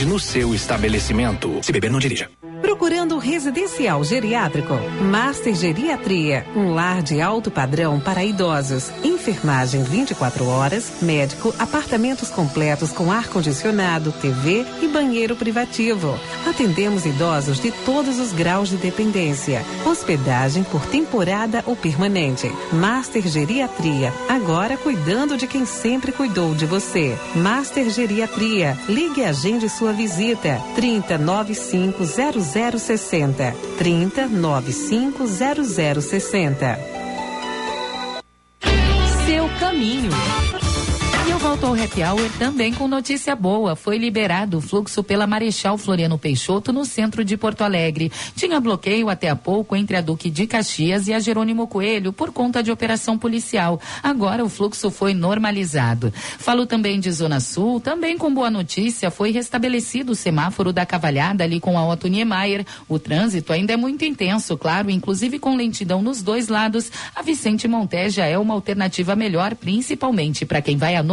no seu estabelecimento. Se beber, não dirija.
Procurando residencial geriátrico? Master Geriatria, um lar de alto padrão para idosos. Enfermagem 24 horas, médico, apartamentos completos com ar-condicionado, TV e banheiro privativo. Atendemos idosos de todos os graus de dependência. Hospedagem por temporada ou permanente. Master Geriatria, agora cuidando de quem sempre cuidou de você. Master Geriatria, ligue e agende sua visita. 3095 0060 3095 0060
Seu caminho. E eu volto ao Happy Hour também com notícia boa. Foi liberado o fluxo pela Marechal Floriano Peixoto no centro de Porto Alegre. Tinha bloqueio até há pouco entre a Duque de Caxias e a Jerônimo Coelho por conta de operação policial. Agora o fluxo foi normalizado. Falo também de Zona Sul, também com boa notícia, foi restabelecido o semáforo da Cavalhada ali com a Otto Niemeyer. O trânsito ainda é muito intenso, claro, inclusive com lentidão nos dois lados. A Vicente Monteja é uma alternativa melhor, principalmente para quem vai a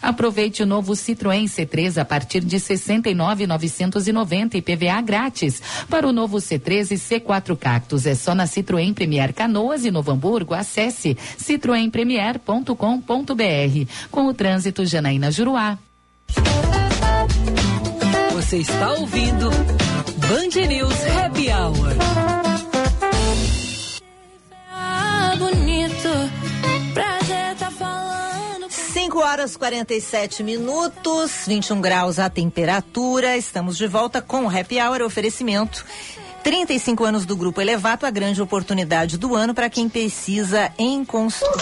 Aproveite o novo Citroën C3 a partir de 69,990 e PVA grátis. Para o novo C3 e C4 Cactus é só na Citroën Premier Canoas e Novo Hamburgo. Acesse citroenpremier.com.br. Com o trânsito Janaína Juruá.
Você está ouvindo Band News Happy Hour.
5 horas 47 minutos, 21 graus a temperatura. Estamos de volta com o Happy Hour oferecimento. 35 anos do Grupo Elevato, a grande oportunidade do ano para quem precisa em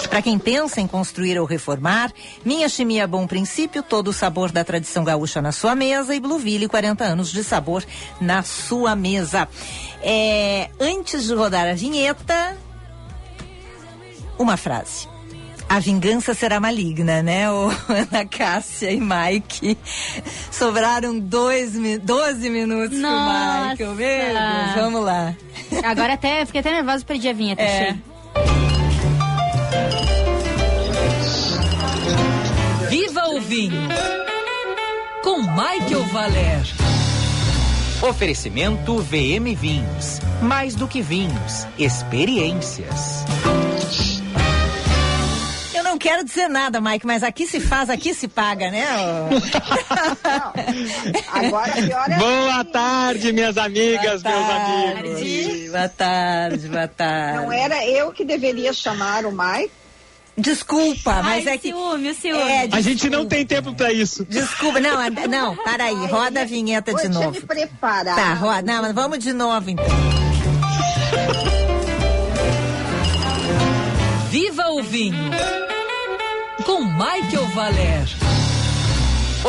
para quem pensa em construir ou reformar. Minha Chimia Bom Princípio, todo o sabor da tradição gaúcha na sua mesa e Blueville, 40 anos de sabor na sua mesa. É, antes de rodar a vinheta, uma frase. A vingança será maligna, né? O Ana Cássia e Mike. Sobraram dois, mi- 12 minutos
Nossa.
pro Michael. Meu Deus, vamos lá.
Agora até, fiquei até nervosa, perdi a vinheta.
É.
achei.
Viva o vinho. Com Michael Valer.
Oferecimento VM Vinhos. Mais do que vinhos, experiências.
Quero dizer nada, Mike, mas aqui se faz, aqui se paga, né?
Agora pior é
Boa tarde, minhas amigas,
Boa
meus
tarde,
amigos.
Boa tarde, boa tarde.
Não era eu que deveria chamar o Mike?
Desculpa, mas
Ai,
é que.
ciúme, o ciúme.
É,
A gente não tem tempo pra isso.
Desculpa, não, é- não, para aí, roda a vinheta de
Deixa eu
novo.
me preparar.
Tá, roda, não, mas vamos de novo então.
Viva o vinho. Com Michael Valer.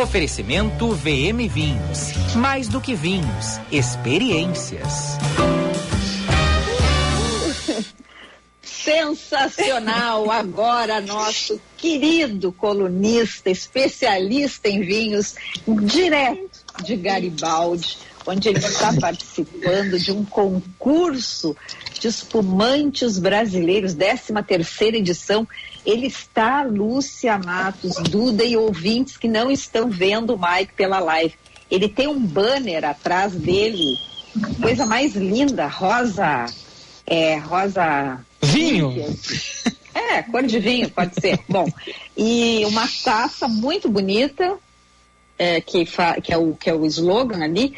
Oferecimento VM Vinhos. Mais do que vinhos, experiências.
Sensacional! Agora, nosso querido colunista, especialista em vinhos, direto de Garibaldi, onde ele está participando de um concurso de espumantes brasileiros, 13 terceira edição. Ele está, Lúcia Matos, Duda e ouvintes que não estão vendo o Mike pela live. Ele tem um banner atrás dele, coisa mais linda, rosa, é, rosa
Vinho.
é, cor de vinho, pode ser. Bom, e uma taça muito bonita, é, que, que, é o, que é o slogan ali.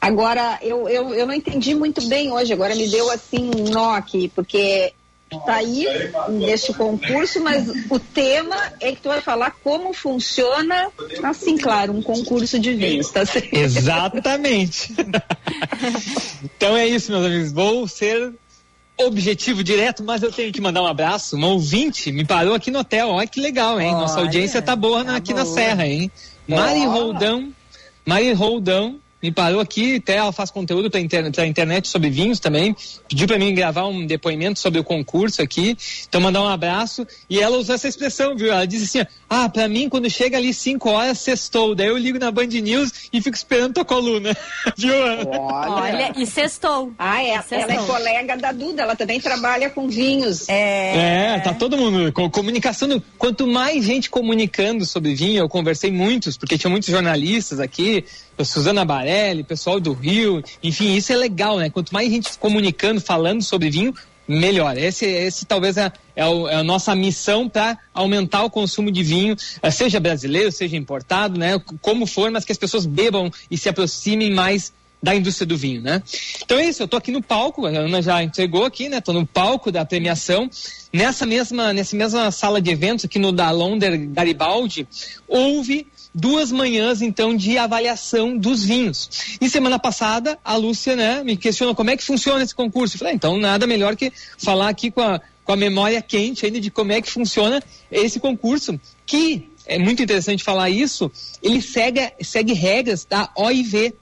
Agora, eu, eu, eu não entendi muito bem hoje, agora me deu assim um nó aqui, porque tá aí neste concurso, mas o tema é que tu vai falar como funciona, assim, claro, um concurso de vinhos, tá certo?
Exatamente. então é isso, meus amigos. Vou ser objetivo direto, mas eu tenho que mandar um abraço. Uma ouvinte me parou aqui no hotel. Olha que legal, hein? Nossa
Olha,
audiência tá boa na- aqui na. Serra, hein? Mari. Roldão, Mari Roldão me parou aqui, até ela faz conteúdo para internet, internet sobre vinhos também, pediu para mim gravar um depoimento sobre o concurso aqui, então mandar um abraço, e ela usou essa expressão, viu? Ela disse assim, ah, para mim quando chega ali 5 horas, sextou, daí eu ligo na Band News e fico esperando tua coluna, viu?
Olha, e sextou.
Ah, é,
Sextou.
ela é colega da Duda, ela também trabalha com vinhos.
É, tá todo mundo. com- Comunicação. Quanto mais gente comunicando sobre vinho, eu conversei muitos, porque tinha muitos jornalistas aqui, a Suzana Barelli, pessoal do Rio, enfim, isso é legal, né? Quanto mais gente comunicando, falando sobre vinho, melhor. Esse, esse talvez é, é, o- é a nossa missão para aumentar o consumo de vinho, eh, seja brasileiro, seja importado, né? Como for, mas que as pessoas bebam e se aproximem mais da indústria do vinho, né? Então é isso, eu tô aqui no palco, a Ana já entregou aqui, né? Tô no palco da premiação. Nessa mesma, nessa mesma sala de eventos aqui no Dalonder Garibaldi, houve duas manhãs então de avaliação dos vinhos. E semana passada a Lúcia, né, me questionou como é que funciona esse concurso. Eu falei, ah, então nada melhor que falar aqui com a, com a memória quente ainda de como é que funciona esse concurso, que é muito interessante falar isso, ele segue, segue regras da OIV,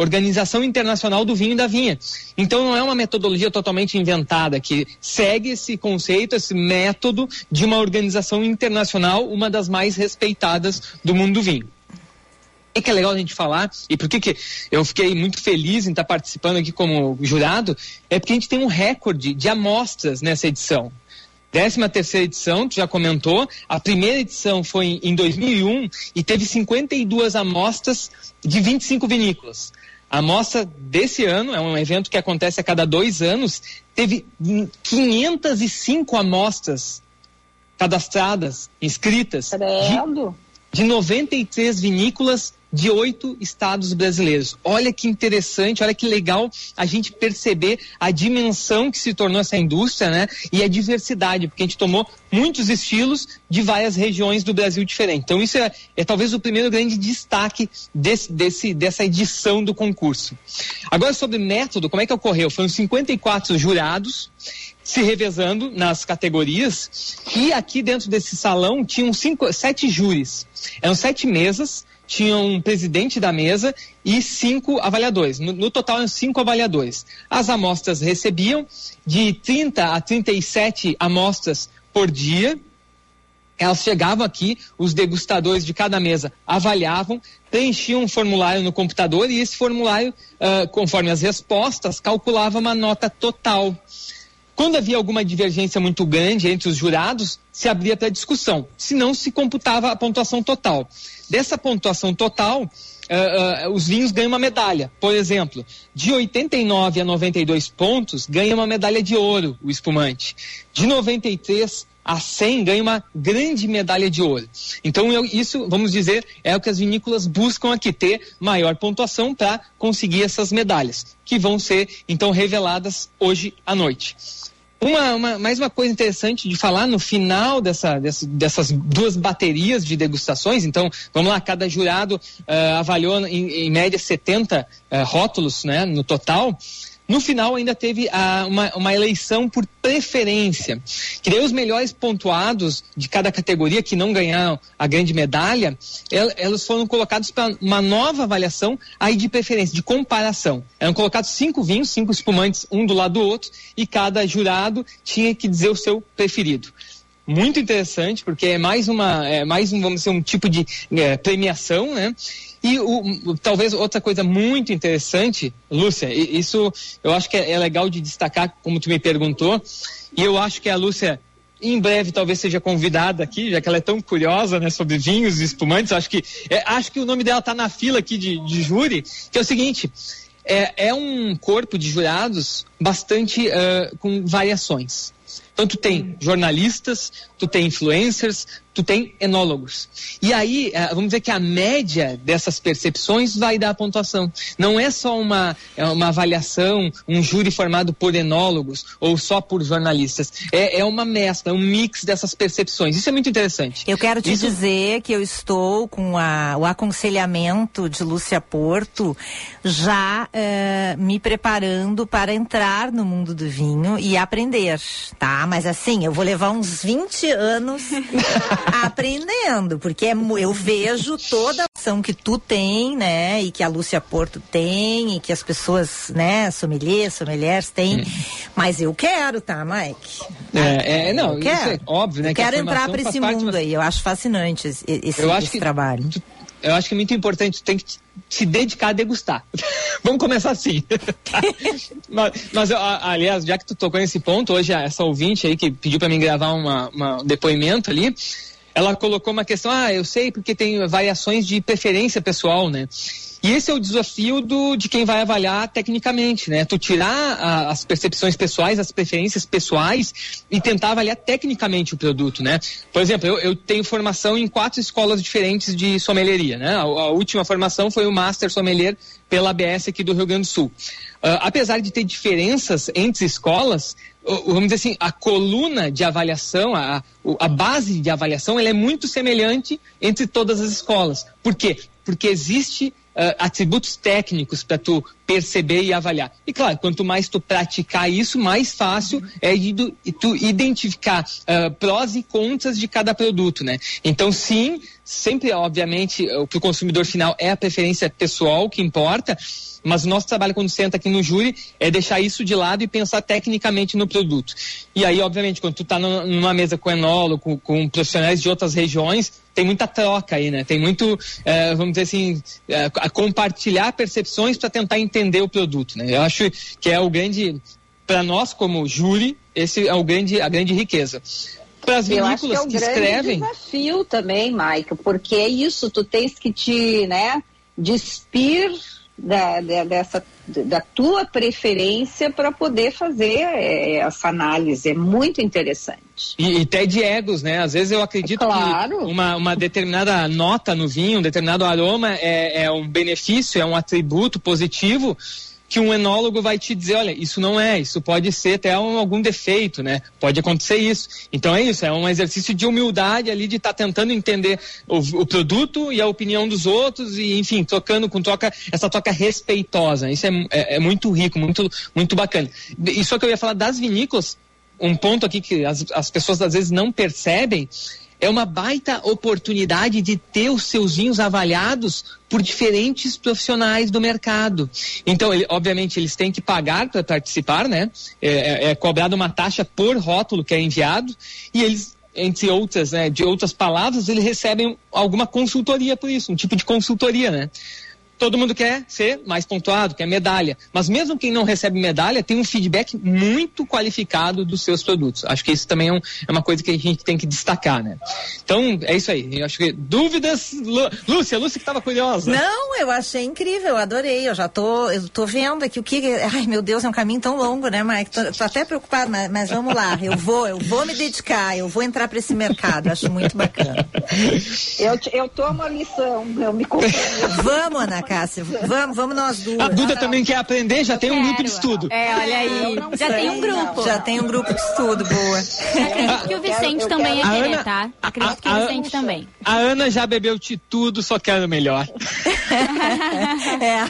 Organização Internacional do Vinho e da Vinha. Então não é uma metodologia totalmente inventada, que segue esse conceito, esse método de uma organização internacional, uma das mais respeitadas do mundo do vinho. Que que é legal a gente falar, e por que, que eu fiquei muito feliz em estar participando aqui como jurado, é porque a gente tem um recorde de amostras nessa edição. 13 terceira edição, tu já comentou, a primeira edição foi em 2001 e teve 52 amostras de 25 vinícolas. A amostra desse ano, é um evento que acontece a cada dois anos, teve hum, 505 amostras cadastradas, inscritas, de, de 93 vinícolas de oito estados brasileiros. Olha que interessante, olha que legal a gente perceber a dimensão que se tornou essa indústria, né? E a diversidade, porque a gente tomou muitos estilos de várias regiões do Brasil diferentes. Então isso é, é talvez o primeiro grande destaque desse, desse, dessa edição do concurso. Agora sobre método, como é que ocorreu? Foram 54 jurados se revezando nas categorias e aqui dentro desse salão tinham cinco, sete júris. Eram sete mesas, tinha um presidente da mesa e cinco avaliadores. No, no total, eram cinco avaliadores. As amostras recebiam de 30 a 37 amostras por dia. Elas chegavam aqui, os degustadores de cada mesa avaliavam, preenchiam um formulário no computador e esse formulário, ah, conforme as respostas, calculava uma nota total. Quando havia alguma divergência muito grande entre os jurados, se abria para discussão, senão se computava a pontuação total. Dessa pontuação total, ah, ah, os vinhos ganham uma medalha. Por exemplo, de 89 a 92 pontos, ganha uma medalha de ouro o espumante. De 93 a 100 ganha uma grande medalha de ouro. Então, eu- isso, vamos dizer, é o que as vinícolas buscam aqui, ter maior pontuação para conseguir essas medalhas, que vão ser, então, reveladas hoje à noite. Uma, uma- mais uma coisa interessante de falar no final dessa, dessa- dessas duas baterias de degustações. Então, vamos lá, cada jurado ah, avaliou em, em média 70 ah, rótulos né, no total. No final ainda teve uma, uma eleição por preferência, que daí os melhores pontuados de cada categoria que não ganharam a grande medalha, el- elas foram colocados para uma nova avaliação aí de preferência, de comparação. Eram colocados cinco vinhos, cinco espumantes, um do lado do outro, e cada jurado tinha que dizer o seu preferido muito interessante, porque é mais uma, é mais um, vamos dizer, um tipo de é, premiação, né? E o, talvez outra coisa muito interessante, Lúcia, isso eu acho que é, é legal de destacar, como tu me perguntou, e eu acho que a Lúcia em breve talvez seja convidada aqui, já que ela é tão curiosa, né, sobre vinhos e espumantes. Acho que é, acho que o nome dela está na fila aqui de, de júri, que é o seguinte: é, é um corpo de jurados bastante ah, com variações. Então tu tem jornalistas, tu tem influencers, tu tem enólogos. E aí, eh, vamos dizer que a média dessas percepções vai dar a pontuação. Não é só uma, é uma avaliação, um júri formado por enólogos ou só por jornalistas. É, é uma mescla, um mix dessas percepções. Isso é muito interessante.
Eu quero te
Isso-
dizer que eu estou com a- o aconselhamento de Lúcia Porto já eh, me preparando para entrar no mundo do vinho e aprender, tá? Mas assim, eu vou levar uns 20 anos aprendendo, porque é eu vejo toda a são que tu tem, né? E que a Lúcia Porto tem, e que as pessoas, né, sommeliers, sommeliers têm. Mas eu quero, tá, Mike?
É, é, não,
eu
isso
quero.
é óbvio, né?
Eu
que
quero entrar para esse mundo aí. Eu acho fascinante esse,
acho
esse trabalho.
Eu acho que é muito importante, tu tem que se dedicar a degustar. Vamos começar assim. tá? mas, mas, aliás, já que tu tocou nesse ponto, hoje essa ouvinte aí que pediu para mim gravar uma, uma- um depoimento ali, ela colocou uma questão, ah, eu sei porque tem variações de preferência pessoal, né? E esse é o desafio do, de quem vai avaliar tecnicamente, né? Tu tirar a- as percepções pessoais, as preferências pessoais e tentar avaliar tecnicamente o produto, né? Por exemplo, eu, eu tenho formação em quatro escolas diferentes de sommelieria, né? A, a última formação foi o Master Sommelier pela ABS aqui do Rio Grande do Sul. Ah, apesar de ter diferenças entre escolas, vamos dizer assim, a coluna de avaliação, a, o- a base de avaliação, ela é muito semelhante entre todas as escolas. Por quê? Porque existe ah, atributos técnicos para tu perceber e avaliar. E claro, quanto mais tu praticar isso, mais fácil é de tu- identificar ah, prós e contras de cada produto, né? Então, sim, sempre, obviamente, para o consumidor final é a preferência pessoal que importa, mas o nosso trabalho quando senta aqui no júri é deixar isso de lado e pensar tecnicamente no produto. E aí, obviamente, quando tu está numa mesa com enólogo, com, com profissionais de outras regiões, tem muita troca aí, né? Tem muito, eh, vamos dizer assim, a compartilhar percepções para tentar entender o produto, né? Eu acho que é o grande, para nós como júri, esse é o grande, a grande riqueza. Para as
acho que
vinícolas
é o
que escrevem,
desafio também, Maica, porque é isso, tu tens que te, né, despir da, da- dessa, da tua preferência para poder fazer eh, essa análise. É muito interessante.
E, e até de egos, né? Às vezes eu acredito
Claro.
que uma, uma determinada nota no vinho, um determinado aroma é, é um benefício, é um atributo positivo que um enólogo vai te dizer, olha, isso não é, isso pode ser até um- algum defeito, né? Pode acontecer isso. Então é isso, é um exercício de humildade ali de estar tentando entender o, o produto e a opinião dos outros e, enfim, trocando com troca, essa troca respeitosa. Isso é, é, é muito rico, muito, muito bacana. E só que eu ia falar das vinícolas, um ponto aqui que as, as pessoas às vezes não percebem é uma baita oportunidade de ter os seus vinhos avaliados por diferentes profissionais do mercado. Então, ele- obviamente, eles têm que pagar para participar, né? É, é, é cobrada uma taxa por rótulo que é enviado e eles entre outras, né, de outras palavras, eles recebem alguma consultoria por isso, um tipo de consultoria, né? Todo mundo quer ser mais pontuado, quer medalha. Mas mesmo quem não recebe medalha tem um feedback muito qualificado dos seus produtos. Acho que isso também é, um- é uma coisa que a gente tem que destacar, né? Então, é isso aí. Eu acho que dúvidas, Lu- Lúcia, Lúcia que estava curiosa.
Não, eu achei incrível, eu adorei. Eu já tô, eu tô vendo aqui o que. Ai, meu Deus, é um caminho tão longo, né, Mike? Tô, tô até preocupada, mas, mas vamos lá. Eu vou, eu vou me dedicar, eu vou entrar para esse mercado. Acho muito bacana.
Eu, eu tomo a lição, eu me comprometo.
Vamos, Ana Cássia, vamos, vamos nós duas.
A Duda também quer aprender, já tem um grupo de estudo.
É, olha aí. Já tem um grupo.
Já tem um grupo de estudo, boa.
Acredito que o Vicente
eu
também
quero-
querer, tá? Acredito que o
a-
Vicente também.
A Ana já bebeu de tudo, só quero o melhor.
É,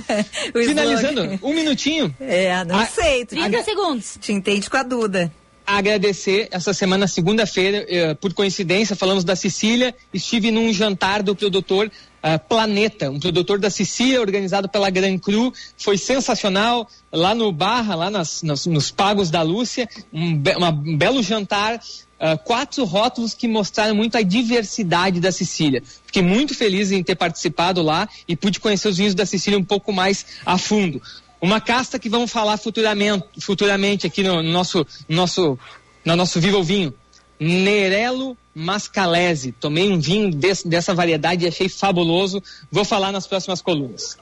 o
Finalizando,
slogan.
um minutinho.
É, não
A-
sei. Tu
30 segundos.
te entende com a Duda.
Agradecer essa semana, segunda-feira, eh, por coincidência, falamos da Sicília, estive num jantar do produtor ah, Planeta, um produtor da Sicília, organizado pela Gran Cru, foi sensacional, lá no Barra, lá nas- nas- nos pagos da Lúcia, um, be- uma- um belo jantar, ah, quatro rótulos que mostraram muito a diversidade da Sicília. Fiquei muito feliz em ter participado lá e pude conhecer os vinhos da Sicília um pouco mais a fundo. Uma casta que vamos falar futuramente, futuramente aqui no, no nosso, no nosso, no nosso Viva o Vinho. Nerello Mascalese. Tomei um vinho desse- dessa variedade e achei fabuloso. Vou falar nas próximas colunas.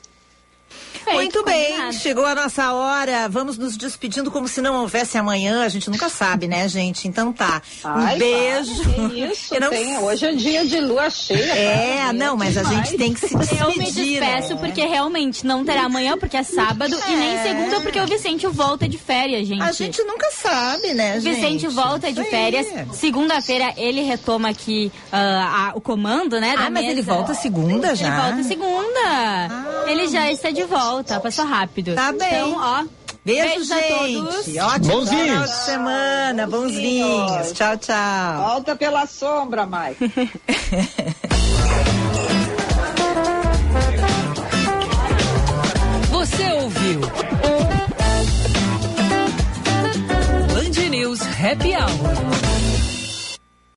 Muito bem,
combinado.
chegou a nossa hora. Vamos nos despedindo como se não houvesse amanhã. A gente nunca sabe, né, gente? Então tá. Um
Ai,
beijo.
para, que isso,
Eu não-
tem- hoje é dia de lua cheia.
É,
para,
não, mas a
demais.
gente tem que se despedir.
Eu me despeço
né?
porque realmente não terá amanhã, porque é sábado, e nem segunda, porque o Vicente volta de férias, gente.
A gente nunca sabe, né,
O
gente?
Vicente volta de férias. Segunda-feira ele retoma aqui ah, a- o comando, né? da
Ah, mas
mesa.
ele volta segunda já?
Ele volta segunda. ele já está de volta, volta, tá passou rápido.
Tá bem.
Então, ó.
Beijo,
Beijo
gente. Ótimo
bons
final de semana. Bons vinhos. Tchau, tchau.
Volta pela sombra, Mike. Você ouviu?
Band News Happy Hour.